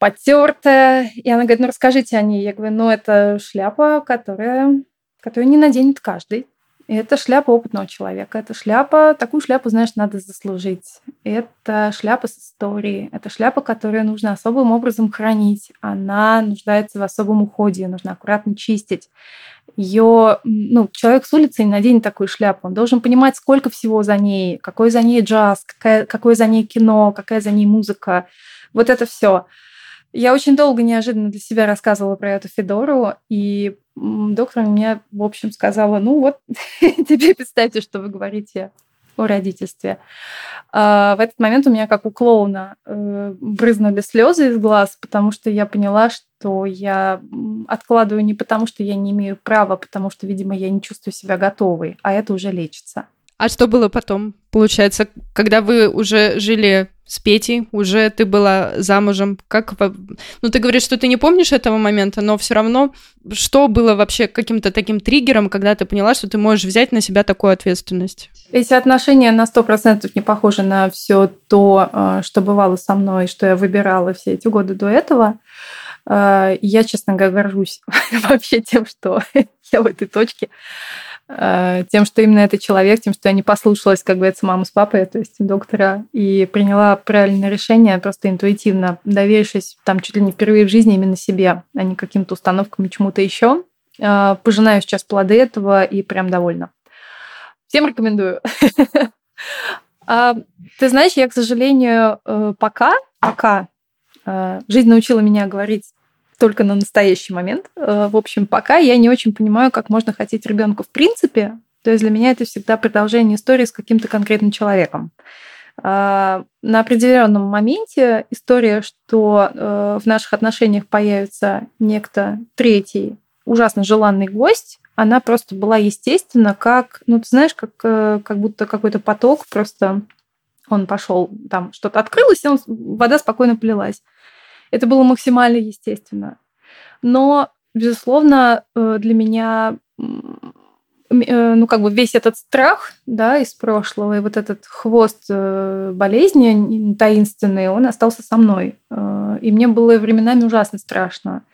Speaker 2: Потертая. И она говорит, ну расскажите о ней. Я говорю, ну это шляпа, которая, которую не наденет каждый. Это шляпа опытного человека. Это шляпа, такую шляпу, знаешь, надо заслужить. Это шляпа с историей. Это шляпа, которую нужно особым образом хранить. Она нуждается в особом уходе, нужно аккуратно чистить. Ее, ну, человек с улицы не наденет такую шляпу. Он должен понимать, сколько всего за ней, какой за ней джаз, какая, какое за ней кино, какая за ней музыка. Вот это все. Я очень долго неожиданно для себя рассказывала про эту Федору, и доктор мне, в общем, сказала, ну вот, тебе представьте, что вы говорите о родительстве. А в этот момент у меня, как у клоуна, э, брызнули слезы из глаз, потому что я поняла, что я откладываю не потому, что я не имею права, потому что, видимо, я не чувствую себя готовой, а это уже лечится.
Speaker 1: А что было потом? Получается, когда вы уже жили с Петей, уже ты была замужем. Как, ну, ты говоришь, что ты не помнишь этого момента, но все равно, что было вообще каким-то таким триггером, когда ты поняла, что ты можешь взять на себя такую ответственность?
Speaker 2: Эти отношения на сто процентов не похожи на все то, э, что бывало со мной, что я выбирала все эти годы до этого. Э, я, честно говоря, горжусь вообще тем, что я в этой точке. Э, тем, что именно этот человек, тем, что я не послушалась, как говорится, маму с папой, то есть доктора, и приняла правильное решение просто интуитивно, доверившись там чуть ли не впервые в жизни именно себе, а не каким-то установкам и чему-то еще. Э, пожинаю сейчас плоды этого и прям довольна. Всем рекомендую. А, ты знаешь, я, к сожалению, э, пока, пока жизнь научила меня говорить только на настоящий момент. Э, в общем, пока я не очень понимаю, как можно хотеть ребенка в принципе. То есть для меня это всегда продолжение истории с каким-то конкретным человеком. Э, на определенном моменте история, что э, в наших отношениях появится некто третий, ужасно желанный гость, она просто была естественна, как, ну, ты знаешь, как, как будто какой-то поток просто он пошел, там что-то открылось, и он, вода спокойно полилась. Это было максимально естественно. Но, безусловно, э, для меня э, ну, как бы весь этот страх, да, из прошлого, и вот этот хвост э, болезни таинственный, он остался со мной. И мне было временами ужасно страшно.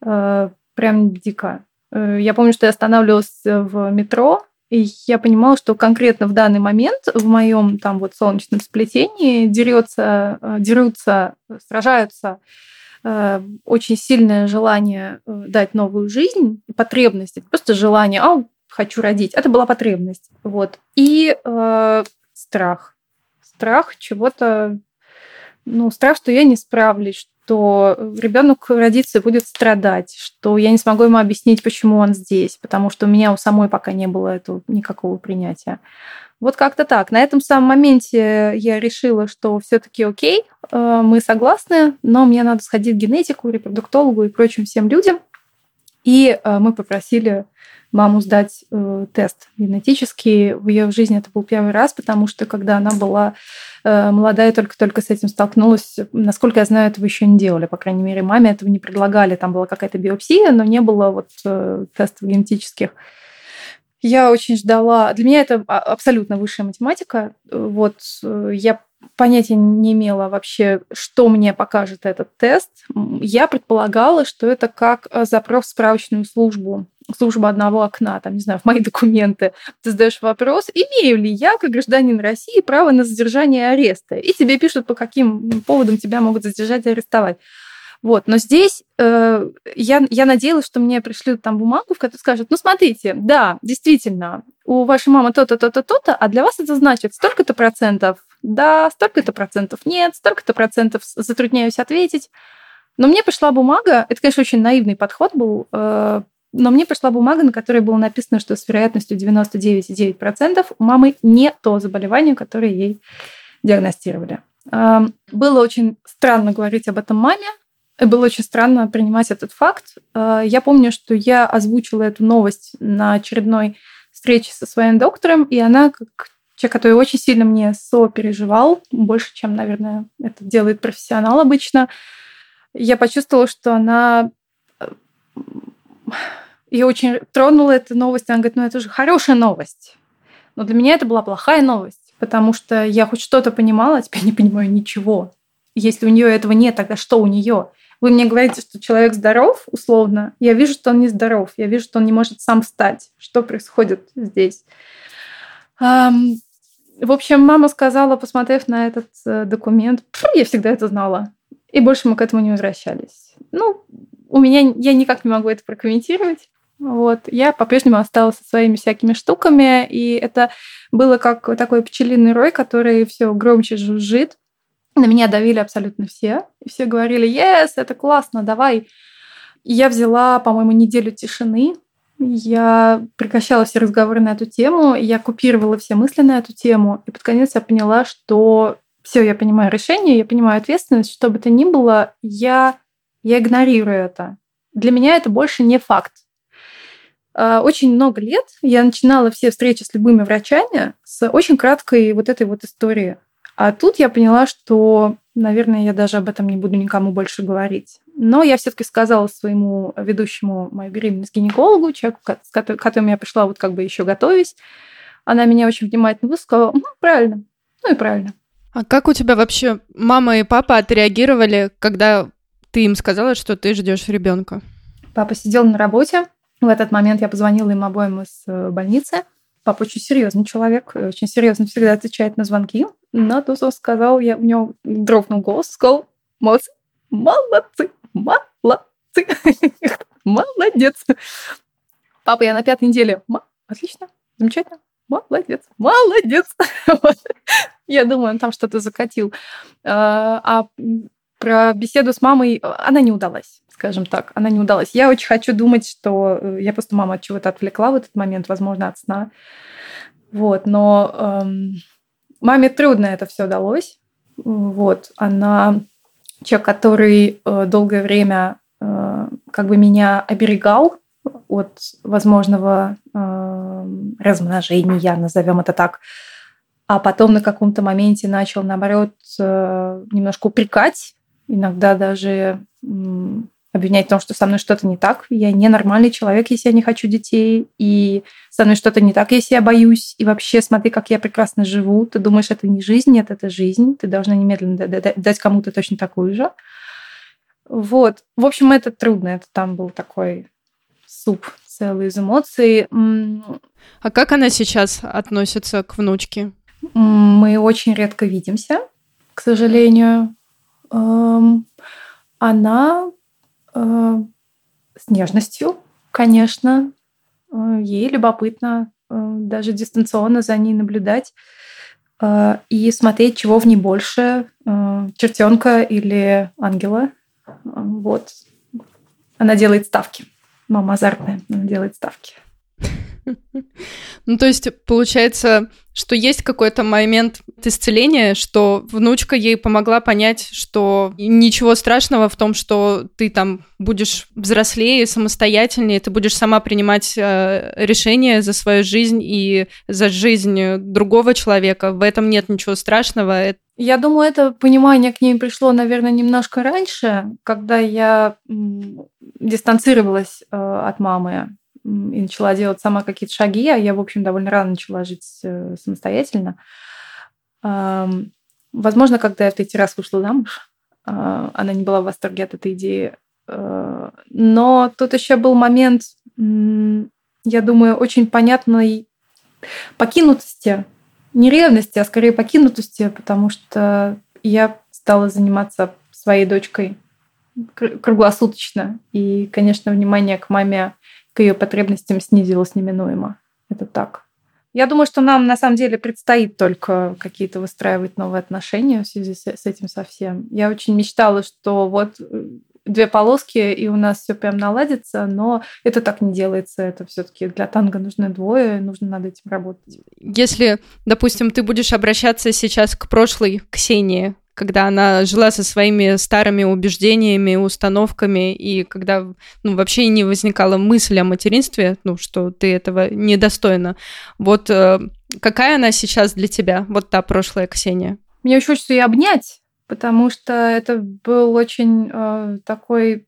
Speaker 2: Прям дико. Я помню, что я останавливалась в метро, и я понимала, что конкретно в данный момент в моем там вот солнечном сплетении дерется, э, дерутся, сражаются э, очень сильное желание э, дать новую жизнь, потребность, это просто желание, а, хочу родить. Это была потребность. Вот. И э, страх. Страх чего-то, ну, страх, что я не справлюсь, что ребенок родится и будет страдать, что я не смогу ему объяснить, почему он здесь, потому что у меня у самой пока не было этого никакого принятия. Вот как-то так. На этом самом моменте я решила, что все-таки окей, э, мы согласны, но мне надо сходить к генетику, репродуктологу и прочим всем людям. И э, мы попросили маму сдать э, тест генетический. В ее жизни это был первый раз, потому что когда она была э, молодая, только-только с этим столкнулась, насколько я знаю, этого еще не делали. По крайней мере, маме этого не предлагали. Там была какая-то биопсия, но не было вот э, тестов генетических. Я очень ждала. Для меня это а, абсолютно высшая математика. Вот э, я понятия не имела вообще, что мне покажет этот тест. Я предполагала, что это как э, запрос в справочную службу, служба одного окна, там, не знаю, в мои документы. Ты задаешь вопрос, имею ли я, как гражданин России, право на задержание и ареста? И тебе пишут, по каким поводам тебя могут задержать и арестовать. Вот, но здесь э, я, я надеялась, что мне пришлют там бумагу, в которой скажут, ну смотрите, да, действительно, у вашей мамы то-то, то-то, то-то, а для вас это значит столько-то процентов да, столько-то процентов нет, столько-то процентов затрудняюсь ответить. Но мне пришла бумага, это, конечно, очень наивный подход был, э, но мне пришла бумага, на которой было написано, что с вероятностью 99,9% у мамы не то заболевание, которое ей диагностировали. Э, было очень странно говорить об этом маме, было очень странно принимать этот факт. Э, я помню, что я озвучила эту новость на очередной встрече со своим доктором, и она, как человек, который очень сильно мне сопереживал, больше, чем, наверное, это делает профессионал обычно, я почувствовала, что она... Ее очень тронула эта новость. Она говорит, ну это же хорошая новость. Но для меня это была плохая новость, потому что я хоть что-то понимала, а теперь не понимаю ничего. Если у нее этого нет, тогда что у нее? Вы мне говорите, что человек здоров, условно. Я вижу, что он не здоров. Я вижу, что он не может сам встать. Что происходит здесь? В общем, мама сказала, посмотрев на этот э, документ, я всегда это знала. И больше мы к этому не возвращались. Ну, у меня я никак не могу это прокомментировать. Вот. Я по-прежнему осталась со своими всякими штуками, и это было как такой пчелиный рой, который все громче жужжит. На меня давили абсолютно все. И все говорили, yes, это классно, давай. И я взяла, по-моему, неделю тишины, я прекращала все разговоры на эту тему, я купировала все мысли на эту тему, и под конец я поняла, что все, я понимаю решение, я понимаю ответственность, что бы то ни было, я, я игнорирую это. Для меня это больше не факт. А, очень много лет я начинала все встречи с любыми врачами с очень краткой вот этой вот истории. А тут я поняла, что, наверное, я даже об этом не буду никому больше говорить. Но я все-таки сказала своему ведущему мою беременность гинекологу, человеку, с которым я пришла вот как бы еще готовясь. Она меня очень внимательно высказала. Ну, правильно. Ну и правильно.
Speaker 1: А как у тебя вообще мама и папа отреагировали, когда ты им сказала, что ты ждешь ребенка?
Speaker 2: Папа сидел на работе. В этот момент я позвонила им обоим из э, больницы. Папа очень серьезный человек, очень серьезно всегда отвечает на звонки. Но тут он сказал, я, у него дрогнул голос, сказал, молодцы, молодцы, молодцы, молодец. Папа, я на пятой неделе. Отлично, замечательно, молодец, молодец. Я думаю, он там что-то закатил. А, а про беседу с мамой она не удалась скажем так, она не удалась. Я очень хочу думать, что э, я просто мама от чего-то отвлекла в этот момент, возможно, от сна. Вот, но эм, маме трудно это все удалось. Вот, она человек, который э, долгое время э, как бы меня оберегал от возможного э, размножения, назовем это так, а потом на каком-то моменте начал, наоборот, э, немножко упрекать, иногда даже обвинять в том, что со мной что-то не так, я ненормальный человек, если я не хочу детей, и со мной что-то не так, если я боюсь, и вообще смотри, как я прекрасно живу, ты думаешь, это не жизнь, нет, это жизнь, ты должна немедленно дать кому-то точно такую же. Вот. В общем, это трудно, это там был такой суп целый из эмоций.
Speaker 1: А как она сейчас относится к внучке?
Speaker 2: Мы очень редко видимся, к сожалению. Эм, она с нежностью, конечно. Э, ей любопытно э, даже дистанционно за ней наблюдать и смотреть, чего в ней больше, чертенка или ангела. Вот. Она делает ставки. Мама азартная, она делает ставки.
Speaker 1: Ну, то есть, получается, что есть какой-то момент исцеления, что внучка ей помогла понять, что ничего страшного в том, что ты там будешь взрослее, самостоятельнее, ты будешь сама принимать э, решения за свою жизнь и за жизнь другого человека. В этом нет ничего страшного.
Speaker 2: Я думаю, это понимание к ней пришло, наверное, немножко раньше, когда я дистанцировалась э, от мамы и начала делать сама какие-то шаги, а я, в общем, довольно рано начала жить э, самостоятельно. Возможно, когда я в третий раз вышла замуж, а, она не была в восторге от этой идеи. Э, но тут еще был момент, я думаю, очень понятной покинутости, не ревности, а скорее покинутости, потому что я стала заниматься своей дочкой круглосуточно. И, конечно, внимание к маме к ее потребностям снизилось неминуемо. Это так. Я думаю, что нам на самом деле предстоит только какие-то выстраивать новые отношения в связи с, с этим совсем. Я очень мечтала, что вот э, две полоски, и у нас все прям наладится, но это так не делается. Это все-таки для танго нужны двое, нужно над этим работать.
Speaker 1: Если, допустим, ты будешь обращаться сейчас к прошлой Ксении, когда она жила со своими старыми убеждениями, установками, и когда ну, вообще не возникала мысль о материнстве, ну, что ты этого недостойна. Вот э, какая она сейчас для тебя, вот та прошлая Ксения?
Speaker 2: Мне очень хочется ее обнять, потому что это был очень э, такой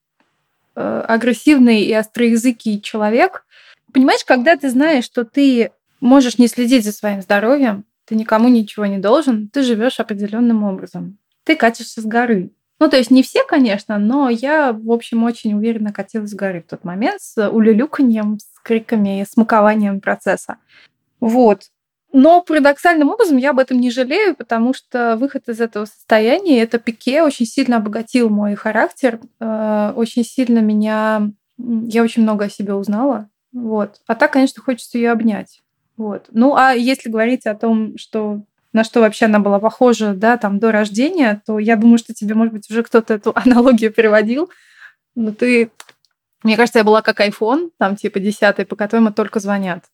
Speaker 2: э, агрессивный и остроязыкий человек. Понимаешь, когда ты знаешь, что ты можешь не следить за своим здоровьем, ты никому ничего не должен, ты живешь определенным образом. Ты катишься с горы. Ну, то есть не все, конечно, но я, в общем, очень уверенно катилась с горы в тот момент с улюлюканьем, с криками, с смакованием процесса. Вот. Но парадоксальным образом я об этом не жалею, потому что выход из этого состояния, это пике очень сильно обогатил мой характер, э, очень сильно меня... Я очень много о себе узнала. Вот. А так, конечно, хочется ее обнять. Вот. Ну, а если говорить о том, что на что вообще она была похожа, да, там до рождения, то я думаю, что тебе, может быть, уже кто-то эту аналогию переводил. Но ты, мне кажется, я была как iPhone, там типа десятый, по которому только звонят.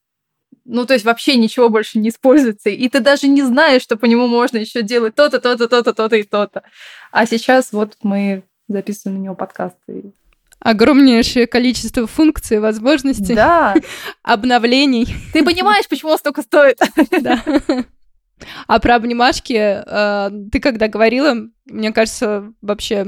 Speaker 2: Ну, то есть вообще ничего больше не используется. И ты даже не знаешь, что по нему можно еще делать то-то, то-то, то-то, то-то и то-то. А сейчас вот мы записываем на него подкасты
Speaker 1: огромнейшее количество функций, возможностей,
Speaker 2: да.
Speaker 1: обновлений.
Speaker 2: Ты понимаешь, почему он столько стоит? Да.
Speaker 1: А про обнимашки э, ты когда говорила, мне кажется, вообще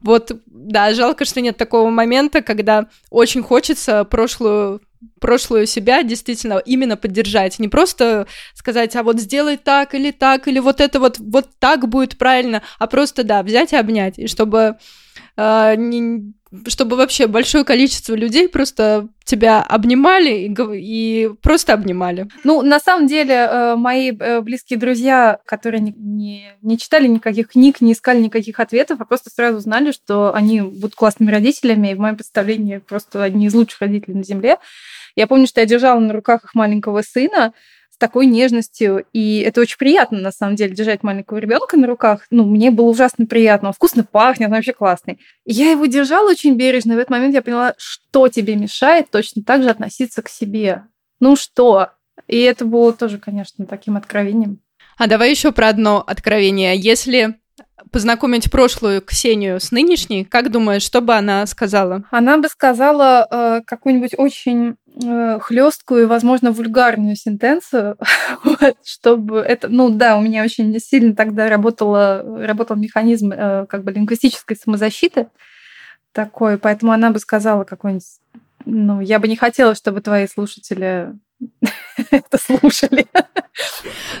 Speaker 1: вот, да, жалко, что нет такого момента, когда очень хочется прошлую прошлую себя действительно именно поддержать, не просто сказать, а вот сделай так или так, или вот это вот, вот так будет правильно, а просто, да, взять и обнять, и чтобы э, не, чтобы вообще большое количество людей просто тебя обнимали и, и просто обнимали.
Speaker 2: Ну, на самом деле, э, мои э, близкие друзья, которые не, не, не читали никаких книг, не искали никаких ответов, а просто сразу знали, что они будут классными родителями, и в моем представлении просто одни из лучших родителей на Земле. Я помню, что я держала на руках их маленького сына, такой нежностью. И это очень приятно, на самом деле, держать маленького ребенка на руках. Ну, мне было ужасно приятно. Он вкусно пахнет, он вообще классный. И я его держала очень бережно. И в этот момент я поняла, что тебе мешает точно так же относиться к себе. Ну что? И это было тоже, конечно, таким откровением.
Speaker 1: А давай еще про одно откровение. Если познакомить прошлую Ксению с нынешней, как думаешь, что бы она сказала?
Speaker 2: Она бы сказала э, какую-нибудь очень хлесткую и, возможно, вульгарную сентенцию, вот, чтобы это, ну да, у меня очень сильно тогда работала, работал механизм э, как бы лингвистической самозащиты такой, поэтому она бы сказала какой-нибудь, ну, я бы не хотела, чтобы твои слушатели это слушали.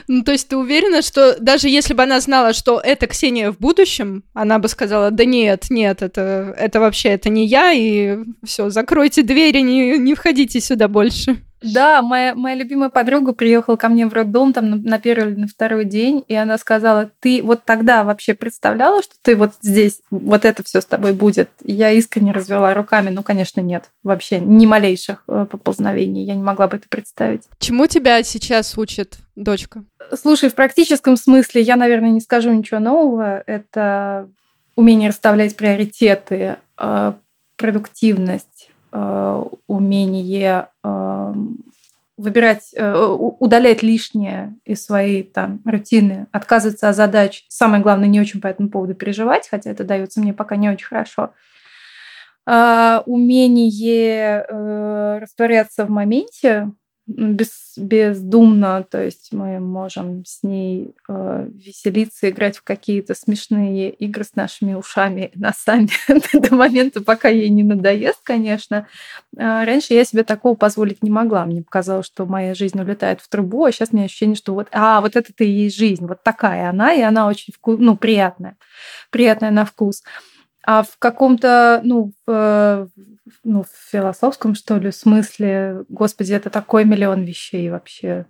Speaker 1: Ну, то есть ты уверена, что даже если бы она знала, что это Ксения в будущем, она бы сказала, да нет, нет, это, это вообще, это не я, и все, закройте двери, не, не входите сюда больше.
Speaker 2: Да, моя, моя любимая подруга приехала ко мне в роддом там на, на первый или на второй день, и она сказала, ты вот тогда вообще представляла, что ты вот здесь, вот это все с тобой будет? Я искренне развела руками, ну, конечно, нет, вообще ни малейших э, поползновений, я не могла бы это представить.
Speaker 1: Чему тебя сейчас учит дочка?
Speaker 2: Слушай, в практическом смысле я, наверное, не скажу ничего нового. Это умение расставлять приоритеты, э, продуктивность, умение э, выбирать, э, удалять лишнее из своей там рутины, отказываться от задач. Самое главное, не очень по этому поводу переживать, хотя это дается мне пока не очень хорошо. Умение растворяться в моменте, без, бездумно, то есть мы можем с ней э, веселиться, играть в какие-то смешные игры с нашими ушами, носами до момента, пока ей не надоест, конечно. А раньше я себе такого позволить не могла. Мне показалось, что моя жизнь улетает в трубу, а сейчас у меня ощущение, что вот, а, вот это-то и есть жизнь, вот такая она, и она очень вку... ну, приятная, приятная на вкус. А в каком-то, ну, в, ну, в философском, что ли, смысле, господи, это такой миллион вещей вообще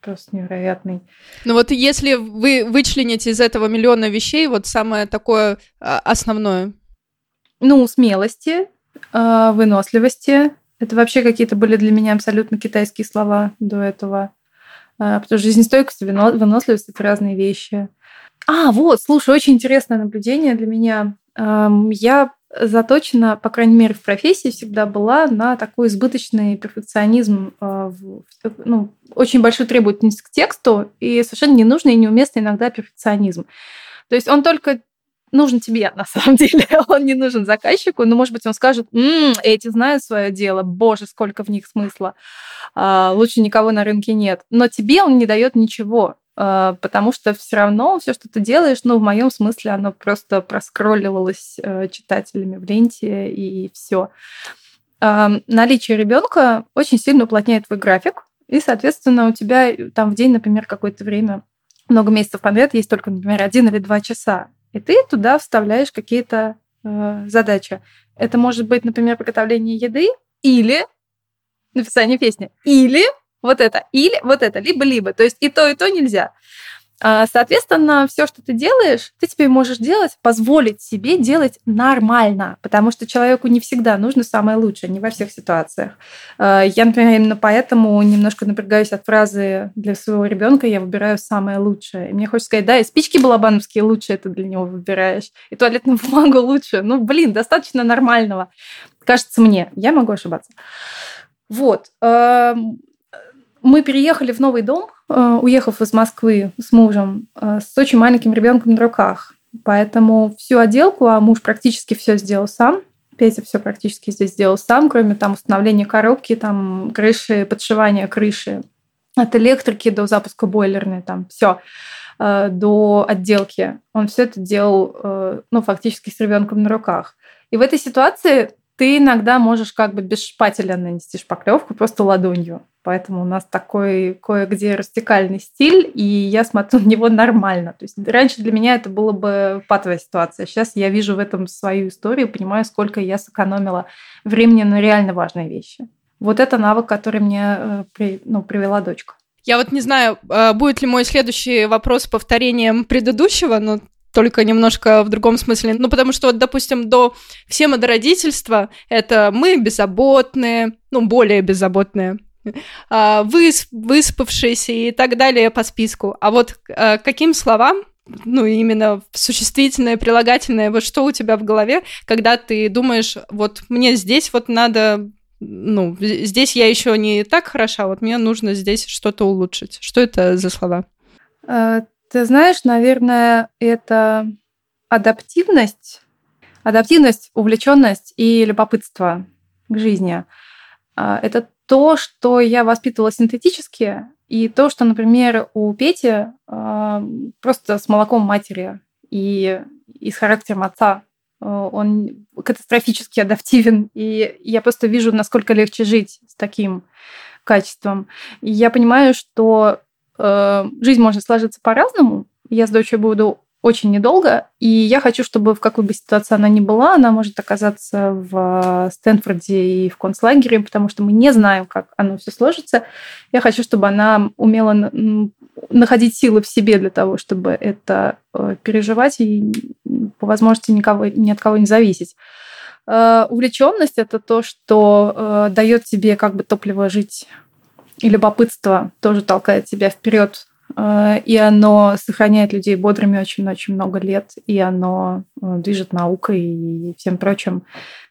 Speaker 2: просто невероятный.
Speaker 1: Ну вот если вы вычлените из этого миллиона вещей, вот самое такое а, основное.
Speaker 2: Ну, смелости, а, выносливости. Это вообще какие-то были для меня абсолютно китайские слова до этого. А, потому что жизнестойкость и выносливость — это разные вещи. А, вот, слушай, очень интересное наблюдение для меня. Я заточена, по крайней мере, в профессии всегда была на такой избыточный перфекционизм, а, ну, очень большую требовательность к тексту и совершенно ненужный и неуместный иногда перфекционизм. То есть он только нужен тебе, на самом деле. Он не нужен заказчику, но, может быть, он скажет, м-м, эти знают свое дело, боже, сколько в них смысла, а, лучше никого на рынке нет. Но тебе он не дает ничего. А, потому что все равно все, что ты делаешь, ну, в моем смысле, оно просто проскролливалось э, читателями в ленте и все. Наличие ребенка очень сильно уплотняет твой график, и, соответственно, у тебя там в день, например, какое-то время, много месяцев подряд есть только, например, один или два часа, и ты туда вставляешь какие-то э, задачи. Это может быть, например, приготовление еды или написание песни, или вот это. Или вот это. Либо-либо. То есть и то, и то нельзя. А, соответственно, все, что ты делаешь, ты теперь можешь делать, позволить себе делать нормально, потому что человеку не всегда нужно самое лучшее, не во всех ситуациях. А, я, например, именно поэтому немножко напрягаюсь от фразы для своего ребенка я выбираю самое лучшее. И мне хочется сказать, да, и спички балабановские лучше это для него выбираешь, и туалетную бумагу лучше. Ну, блин, достаточно нормального. Кажется мне, я могу ошибаться. Вот мы переехали в новый дом, э, уехав из Москвы с мужем, э, с очень маленьким ребенком на руках. Поэтому всю отделку, а муж практически все сделал сам. Петя все практически здесь сделал сам, кроме там установления коробки, там крыши, подшивания крыши от электрики до запуска бойлерной, там все э, до отделки. Он все это делал, ну, фактически с ребенком на руках. И в этой ситуации ты иногда можешь как бы без шпателя нанести шпаклевку просто ладонью. Поэтому у нас такой кое-где растекальный стиль, и я смотрю на него нормально. То есть раньше для меня это было бы патовая ситуация. Сейчас я вижу в этом свою историю, понимаю, сколько я сэкономила времени на реально важные вещи. Вот это навык, который мне э, ну, привела дочка.
Speaker 1: Я вот не знаю, э, будет ли мой следующий вопрос повторением предыдущего, но только немножко в другом смысле. Ну, потому что, вот, допустим, до все до родительства это мы беззаботные, ну, более беззаботные, высп, выспавшиеся и так далее по списку. А вот а, каким словам ну, именно существительное, прилагательное, вот что у тебя в голове, когда ты думаешь, вот мне здесь вот надо, ну, здесь я еще не так хороша, вот мне нужно здесь что-то улучшить. Что это за слова?
Speaker 2: Э, ты знаешь, наверное, это адаптивность, адаптивность, увлеченность и любопытство к жизни. А, это то, что я воспитывала синтетически, и то, что, например, у Пети а, просто с молоком матери и, и с характером отца а, он катастрофически адаптивен, и я просто вижу, насколько легче жить с таким качеством. И я понимаю, что Э, жизнь может сложиться по-разному. Я с дочерью буду очень недолго, и я хочу, чтобы в какой бы ситуации она ни была, она может оказаться в Стэнфорде и в концлагере, потому что мы не знаем, как оно все сложится. Я хочу, чтобы она умела находить силы в себе для того, чтобы это э, переживать и по возможности никого, ни от кого не зависеть. Э, увлеченность это то, что дает тебе как бы топливо жить и любопытство тоже толкает тебя вперед, э, и оно сохраняет людей бодрыми очень-очень много лет, и оно э, движет наукой и всем прочим.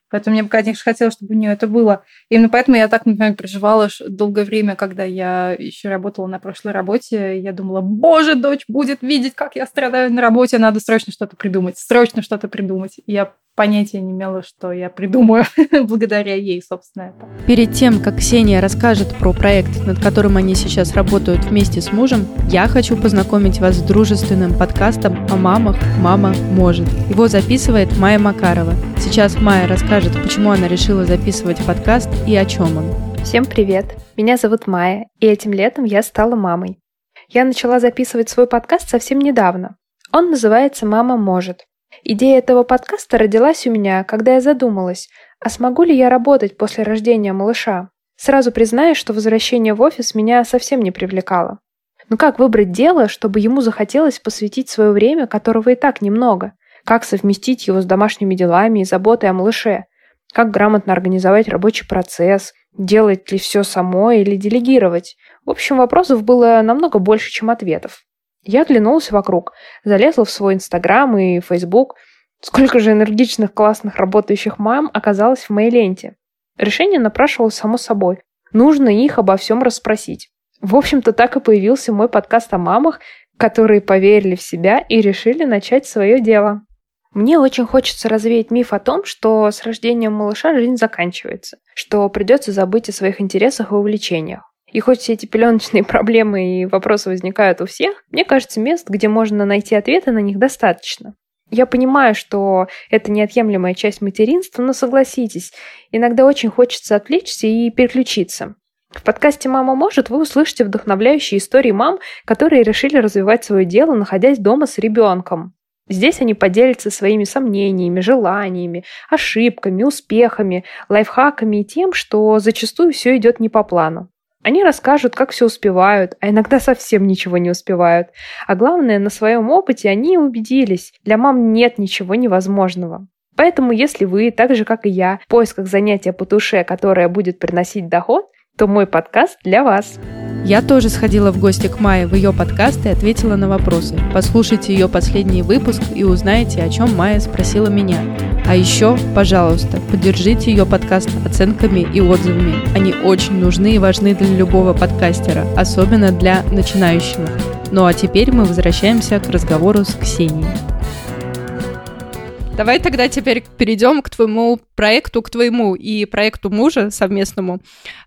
Speaker 2: Поэтому мне бы, конечно, хотелось, чтобы у нее это было. Именно поэтому я так, например, переживала долгое время, когда я еще работала на прошлой работе. Я думала, боже, дочь будет видеть, как я страдаю на работе, надо срочно что-то придумать, срочно что-то придумать. Я понятия не имела, что я придумаю благодаря ей, собственно, это.
Speaker 1: Перед тем, как Ксения расскажет про проект, над которым они сейчас работают вместе с мужем, я хочу познакомить вас с дружественным подкастом о мамах «Мама может». Его записывает Майя Макарова. Сейчас Майя расскажет, почему она решила записывать подкаст и о чем он.
Speaker 3: Всем привет! Меня зовут Майя, и этим летом я стала мамой. Я начала записывать свой подкаст совсем недавно. Он называется «Мама может». Идея этого подкаста родилась у меня, когда я задумалась, а смогу ли я работать после рождения малыша? Сразу признаюсь, что возвращение в офис меня совсем не привлекало. Но как выбрать дело, чтобы ему захотелось посвятить свое время, которого и так немного? Как совместить его с домашними делами и заботой о малыше? Как грамотно организовать рабочий процесс? Делать ли все само или делегировать? В общем, вопросов было намного больше, чем ответов. Я оглянулась вокруг, залезла в свой Инстаграм и Фейсбук. Сколько же энергичных, классных, работающих мам оказалось в моей ленте. Решение напрашивалось само собой. Нужно их обо всем расспросить. В общем-то, так и появился мой подкаст о мамах, которые поверили в себя и решили начать свое дело. Мне очень хочется развеять миф о том, что с рождением малыша жизнь заканчивается, что придется забыть о своих интересах и увлечениях. И хоть все эти пеленочные проблемы и вопросы возникают у всех, мне кажется, мест, где можно найти ответы на них, достаточно. Я понимаю, что это неотъемлемая часть материнства, но согласитесь, иногда очень хочется отвлечься и переключиться. В подкасте «Мама может» вы услышите вдохновляющие истории мам, которые решили развивать свое дело, находясь дома с ребенком. Здесь они поделятся своими сомнениями, желаниями, ошибками, успехами, лайфхаками и тем, что зачастую все идет не по плану. Они расскажут, как все успевают, а иногда совсем ничего не успевают. А главное, на своем опыте они убедились, для мам нет ничего невозможного. Поэтому, если вы, так же как и я, в поисках занятия по душе, которое будет приносить доход, то мой подкаст для вас.
Speaker 1: Я тоже сходила в гости к Майе в ее подкаст и ответила на вопросы. Послушайте ее последний выпуск и узнаете, о чем Майя спросила меня. А еще, пожалуйста, поддержите ее подкаст оценками и отзывами. Они очень нужны и важны для любого подкастера, особенно для начинающего. Ну а теперь мы возвращаемся к разговору с Ксенией. Давай тогда теперь перейдем к твоему проекту, к твоему и проекту мужа совместному.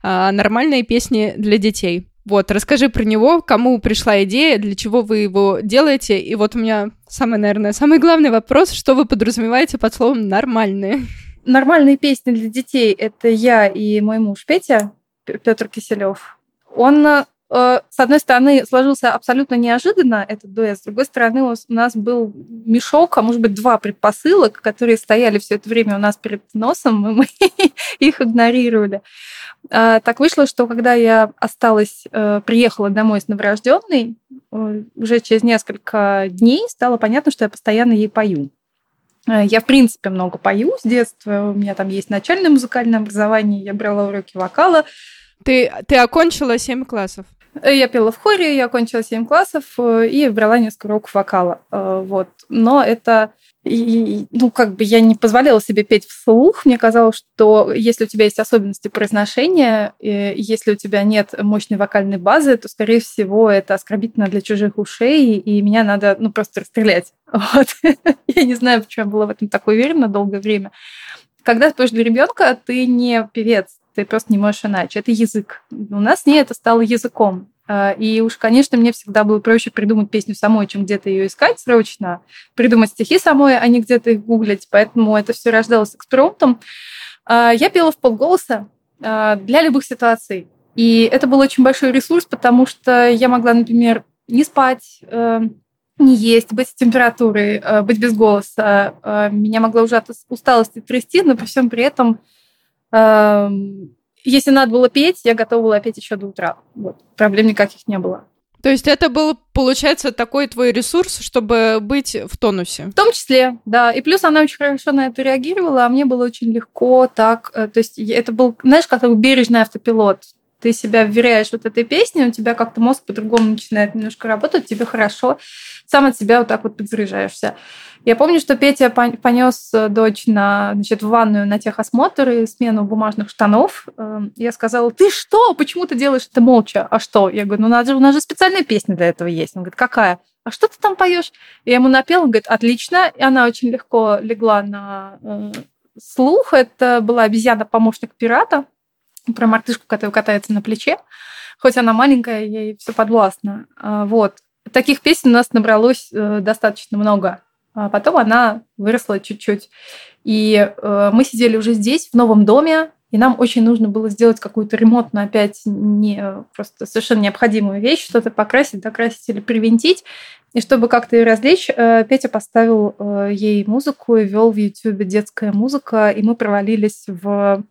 Speaker 1: А, нормальные песни для детей. Вот, расскажи про него, кому пришла идея, для чего вы его делаете. И вот у меня самый, наверное, самый главный вопрос, что вы подразумеваете под словом «нормальные»?
Speaker 2: Нормальные песни для детей — это я и мой муж Петя, Петр Киселев. Он э, с одной стороны, сложился абсолютно неожиданно этот дуэт, с другой стороны, у нас был мешок, а может быть, два предпосылок, которые стояли все это время у нас перед носом, и мы их игнорировали. А, так вышло, что когда я осталась, э, приехала домой с новорожденной, уже через несколько дней стало понятно, что я постоянно ей пою. Э, я, в принципе, много пою с детства. У меня там есть начальное музыкальное образование. Я брала уроки вокала.
Speaker 1: Ты, ты окончила 7 классов?
Speaker 2: Я пела в хоре, я окончила 7 классов и брала несколько уроков вокала. Вот. Но это и, ну, как бы я не позволяла себе петь вслух. Мне казалось, что если у тебя есть особенности произношения, и если у тебя нет мощной вокальной базы, то, скорее всего, это оскорбительно для чужих ушей, и меня надо, ну, просто расстрелять. Вот. я не знаю, почему я была в этом так уверена долгое время. Когда ты поешь для ребенка, ты не певец, ты просто не можешь иначе. Это язык. У нас не это стало языком. А, и уж, конечно, мне всегда было проще придумать песню самой, чем где-то ее искать срочно, придумать стихи самой, а не где-то их гуглить. Поэтому это все рождалось экспромтом. А, я пела в полголоса а, для любых ситуаций. И это был очень большой ресурс, потому что я могла, например, не спать, э, не есть, быть с температурой, э, быть без голоса. Меня могла уже от усталости трясти, но при всем при этом если надо было петь, я готова была петь еще до утра. Вот. Проблем никаких не было.
Speaker 1: То есть это был, получается, такой твой ресурс, чтобы быть в тонусе?
Speaker 2: В том числе, да. И плюс она очень хорошо на это реагировала, а мне было очень легко так. Э, то есть это был, знаешь, как бережный автопилот ты себя вверяешь вот этой песне, у тебя как-то мозг по-другому начинает немножко работать, тебе хорошо, сам от себя вот так вот подзаряжаешься. Я помню, что Петя понес э, дочь на, значит, в ванную на техосмотр и смену бумажных штанов. Эм, я сказала, ты что? Почему ты делаешь это молча? А что? Я говорю, ну надо же, у нас же специальная песня для этого есть. Он говорит, какая? А что ты там поешь? Я ему напела, он говорит, отлично. И она очень легко легла на э, слух. Это была обезьяна-помощник пирата про мартышку, которая катается на плече. Хоть она маленькая, ей все подвластно. А, вот. Таких песен у нас набралось э, достаточно много. А потом она выросла чуть-чуть. И э, мы сидели уже здесь, в новом доме, и нам очень нужно было сделать какую-то ремонтную опять не просто совершенно необходимую вещь, что-то покрасить, докрасить или привинтить. И чтобы как-то ее развлечь, э, Петя поставил ей музыку и вел в YouTube детская музыка, и мы провалились в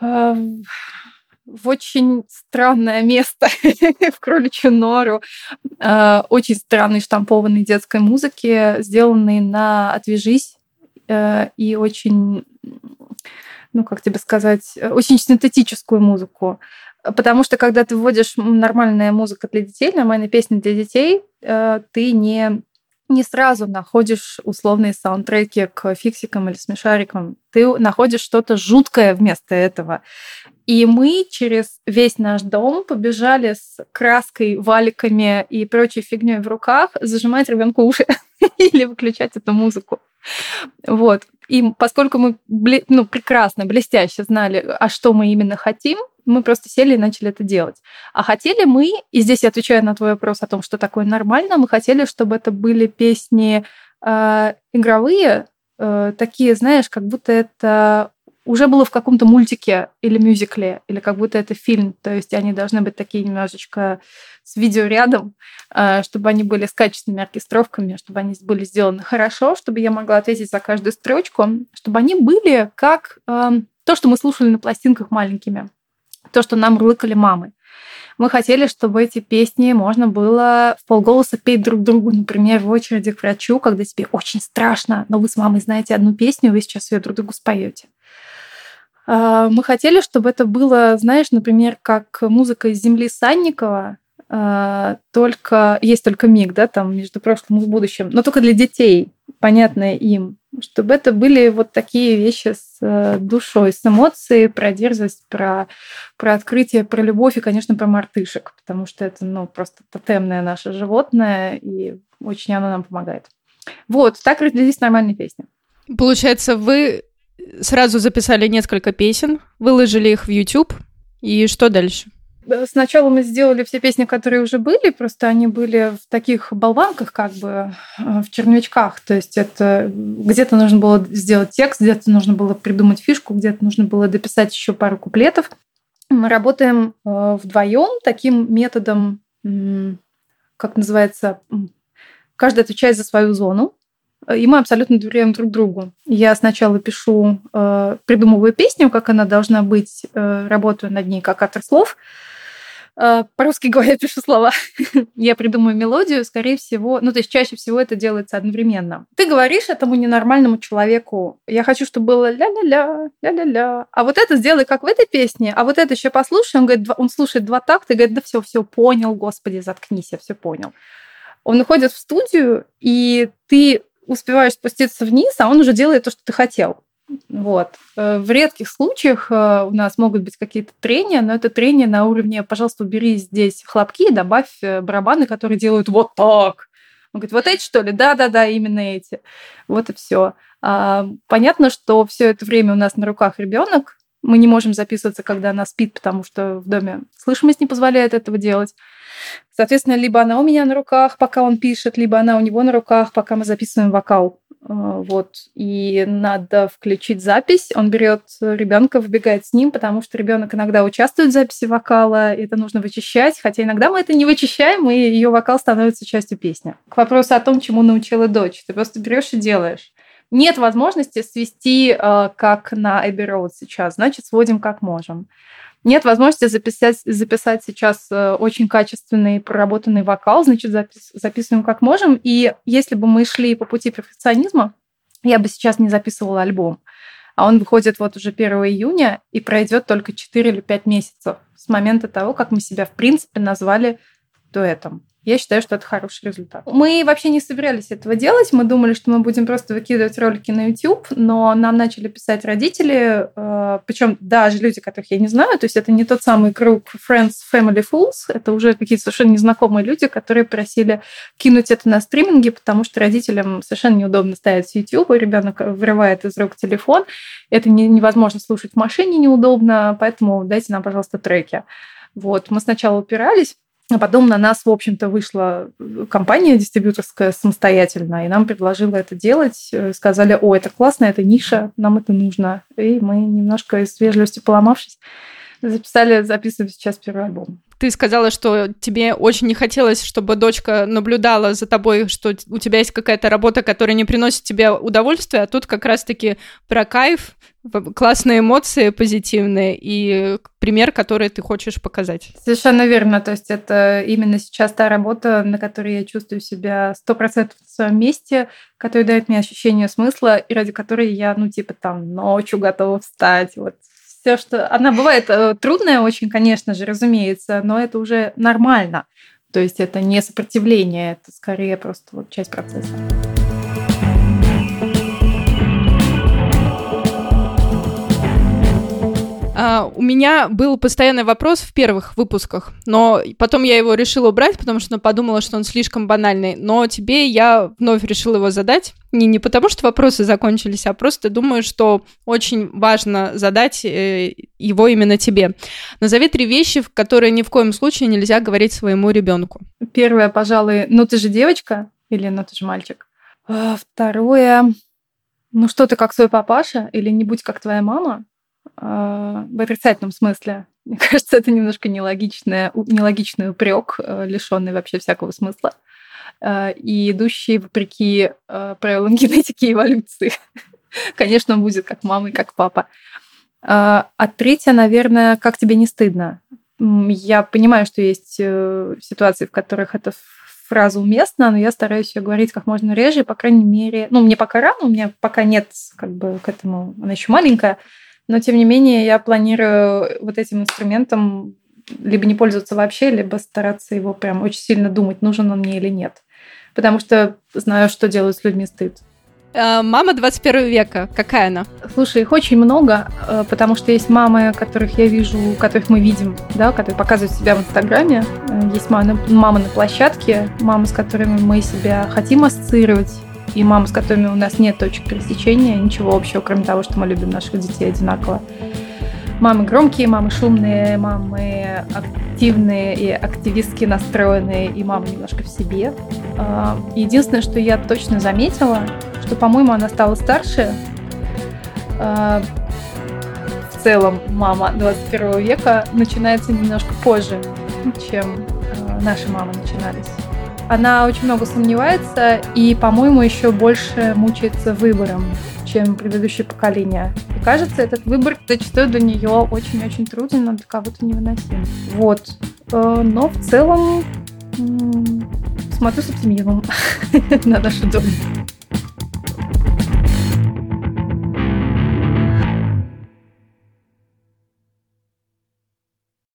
Speaker 2: в очень странное место, в кроличью нору, э, очень странной штампованной детской музыки, сделанной на «Отвяжись», э, и очень, ну, как тебе сказать, очень синтетическую музыку. Потому что когда ты вводишь нормальная музыка для детей, нормальные песни для детей, э, ты не не сразу находишь условные саундтреки к фиксикам или смешарикам. Ты находишь что-то жуткое вместо этого. И мы через весь наш дом побежали с краской, валиками и прочей фигней в руках зажимать ребенку уши или выключать эту музыку. Вот. И поскольку мы ну, прекрасно, блестяще знали, а что мы именно хотим, мы просто сели и начали это делать. А хотели мы, и здесь я отвечаю на твой вопрос о том, что такое нормально, мы хотели, чтобы это были песни э, игровые, э, такие, знаешь, как будто это уже было в каком-то мультике или мюзикле, или как будто это фильм. То есть они должны быть такие немножечко с видеорядом, э, чтобы они были с качественными оркестровками, чтобы они были сделаны хорошо, чтобы я могла ответить за каждую строчку, чтобы они были как э, то, что мы слушали на пластинках маленькими то, что нам мурлыкали мамы. Мы хотели, чтобы эти песни можно было в полголоса петь друг другу, например, в очереди к врачу, когда тебе очень страшно, но вы с мамой знаете одну песню, вы сейчас ее друг другу споете. А, мы хотели, чтобы это было, знаешь, например, как музыка из земли Санникова, а, только есть только миг, да, там между прошлым и будущим, но только для детей, понятное им чтобы это были вот такие вещи с э, душой, с эмоцией, про дерзость, про, про открытие, про любовь и, конечно, про мартышек, потому что это, ну, просто тотемное наше животное, и очень оно нам помогает. Вот, так родились нормальные песни.
Speaker 1: Получается, вы сразу записали несколько песен, выложили их в YouTube, и что дальше?
Speaker 2: Сначала мы сделали все песни, которые уже были, просто они были в таких болванках, как бы э, в черновичках. То есть это где-то нужно было сделать текст, где-то нужно было придумать фишку, где-то нужно было дописать еще пару куплетов. Мы работаем э, вдвоем таким методом, как называется, каждый отвечает за свою зону. И мы абсолютно доверяем друг другу. Я сначала пишу, э, придумываю песню, как она должна быть, работаю над ней как автор слов, Э, по-русски говоря, пишу слова. я придумаю мелодию, скорее всего, ну, то есть чаще всего это делается одновременно. Ты говоришь этому ненормальному человеку, я хочу, чтобы было ля-ля-ля, ля-ля-ля, а вот это сделай, как в этой песне, а вот это еще послушай, он говорит, он слушает два такта и говорит, да все, все понял, господи, заткнись, я все понял. Он уходит в студию, и ты успеваешь спуститься вниз, а он уже делает то, что ты хотел. Вот. Э, в редких случаях э, у нас могут быть какие-то трения, но это трение на уровне, пожалуйста, убери здесь хлопки и добавь э, барабаны, которые делают вот так. Он говорит, вот эти что ли? Да-да-да, именно эти. Вот и все. А, понятно, что все это время у нас на руках ребенок. Мы не можем записываться, когда она спит, потому что в доме слышимость не позволяет этого делать. Соответственно, либо она у меня на руках, пока он пишет, либо она у него на руках, пока мы записываем вокал. А, вот, и надо включить запись. Он берет ребенка, выбегает с ним, потому что ребенок иногда участвует в записи вокала, это нужно вычищать, хотя иногда мы это не вычищаем, и ее вокал становится частью песни. К вопросу о том, чему научила дочь. Ты просто берешь и делаешь. Нет возможности свести, а, как на Abbey Road сейчас, значит, сводим как можем. Нет возможности записать, записать сейчас э, очень качественный проработанный вокал, значит, запис, записываем как можем. И если бы мы шли по пути перфекционизма, я бы сейчас не записывала альбом. А он выходит вот уже 1 июня и пройдет только 4 или 5 месяцев с момента того, как мы себя, в принципе, назвали дуэтом. Я считаю, что это хороший результат. Мы вообще не собирались этого делать. Мы думали, что мы будем просто выкидывать ролики на YouTube, но нам начали писать родители, э, причем даже люди, которых я не знаю. То есть это не тот самый круг Friends, Family Fools, это уже какие-то совершенно незнакомые люди, которые просили кинуть это на стриминге, потому что родителям совершенно неудобно ставить с YouTube, и ребенок вырывает из рук телефон. Это невозможно слушать в машине, неудобно, поэтому дайте нам, пожалуйста, треки. Вот, мы сначала упирались, а потом на нас, в общем-то, вышла компания дистрибьюторская самостоятельно, и нам предложила это делать. Сказали, о, это классно, это ниша, нам это нужно. И мы немножко из вежливости поломавшись, записали, записываем сейчас первый альбом.
Speaker 1: Ты сказала, что тебе очень не хотелось, чтобы дочка наблюдала за тобой, что у тебя есть какая-то работа, которая не приносит тебе удовольствия, а тут как раз-таки про кайф, классные эмоции позитивные и пример, который ты хочешь показать.
Speaker 2: Совершенно верно. То есть это именно сейчас та работа, на которой я чувствую себя сто процентов в своем месте, которая дает мне ощущение смысла и ради которой я, ну, типа там ночью готова встать, вот все, что... Она бывает э, трудная очень, конечно же, разумеется, но это уже нормально. То есть это не сопротивление, это скорее просто вот часть процесса.
Speaker 1: Uh, у меня был постоянный вопрос в первых выпусках, но потом я его решила убрать, потому что подумала, что он слишком банальный. Но тебе я вновь решила его задать. Не, не потому, что вопросы закончились, а просто думаю, что очень важно задать э, его именно тебе. Назови три вещи, в которые ни в коем случае нельзя говорить своему ребенку.
Speaker 2: Первое, пожалуй, ну ты же девочка или ну ты же мальчик. А, второе, ну что ты как свой папаша или не будь как твоя мама. В отрицательном смысле. Мне кажется, это немножко нелогичный, нелогичный упрек, э, лишенный вообще всякого смысла э, и идущий вопреки э, правилам генетики и эволюции. Конечно, он будет как мама и как папа. А третье, наверное, как тебе не стыдно? Я понимаю, что есть ситуации, в которых эта фраза уместна, но я стараюсь ее говорить как можно реже, по крайней мере, ну, мне пока рано, у меня пока нет как бы к этому, она еще маленькая, но, тем не менее, я планирую вот этим инструментом либо не пользоваться вообще, либо стараться его прям очень сильно думать, нужен он мне или нет. Потому что знаю, что делают с людьми стыд.
Speaker 1: Э, мама 21 века, какая она?
Speaker 2: Слушай, их очень много, э, потому что есть мамы, которых я вижу, которых мы видим, да, которые показывают себя в Инстаграме. Э, есть мамы, мамы на площадке, мамы, с которыми мы себя хотим ассоциировать и мамы, с которыми у нас нет точек пересечения, ничего общего, кроме того, что мы любим наших детей одинаково. Мамы громкие, мамы шумные, мамы активные и активистски настроенные, и мама немножко в себе. А, единственное, что я точно заметила, что, по-моему, она стала старше. А, в целом, мама 21 века начинается немножко позже, чем а, наши мамы начинались. Она очень много сомневается и, по-моему, еще больше мучается выбором, чем предыдущее поколение. И кажется, этот выбор зачастую для нее очень-очень труден, но для кого-то невыносим. Вот. Э, но в целом смотрю с оптимизмом на нашу дом.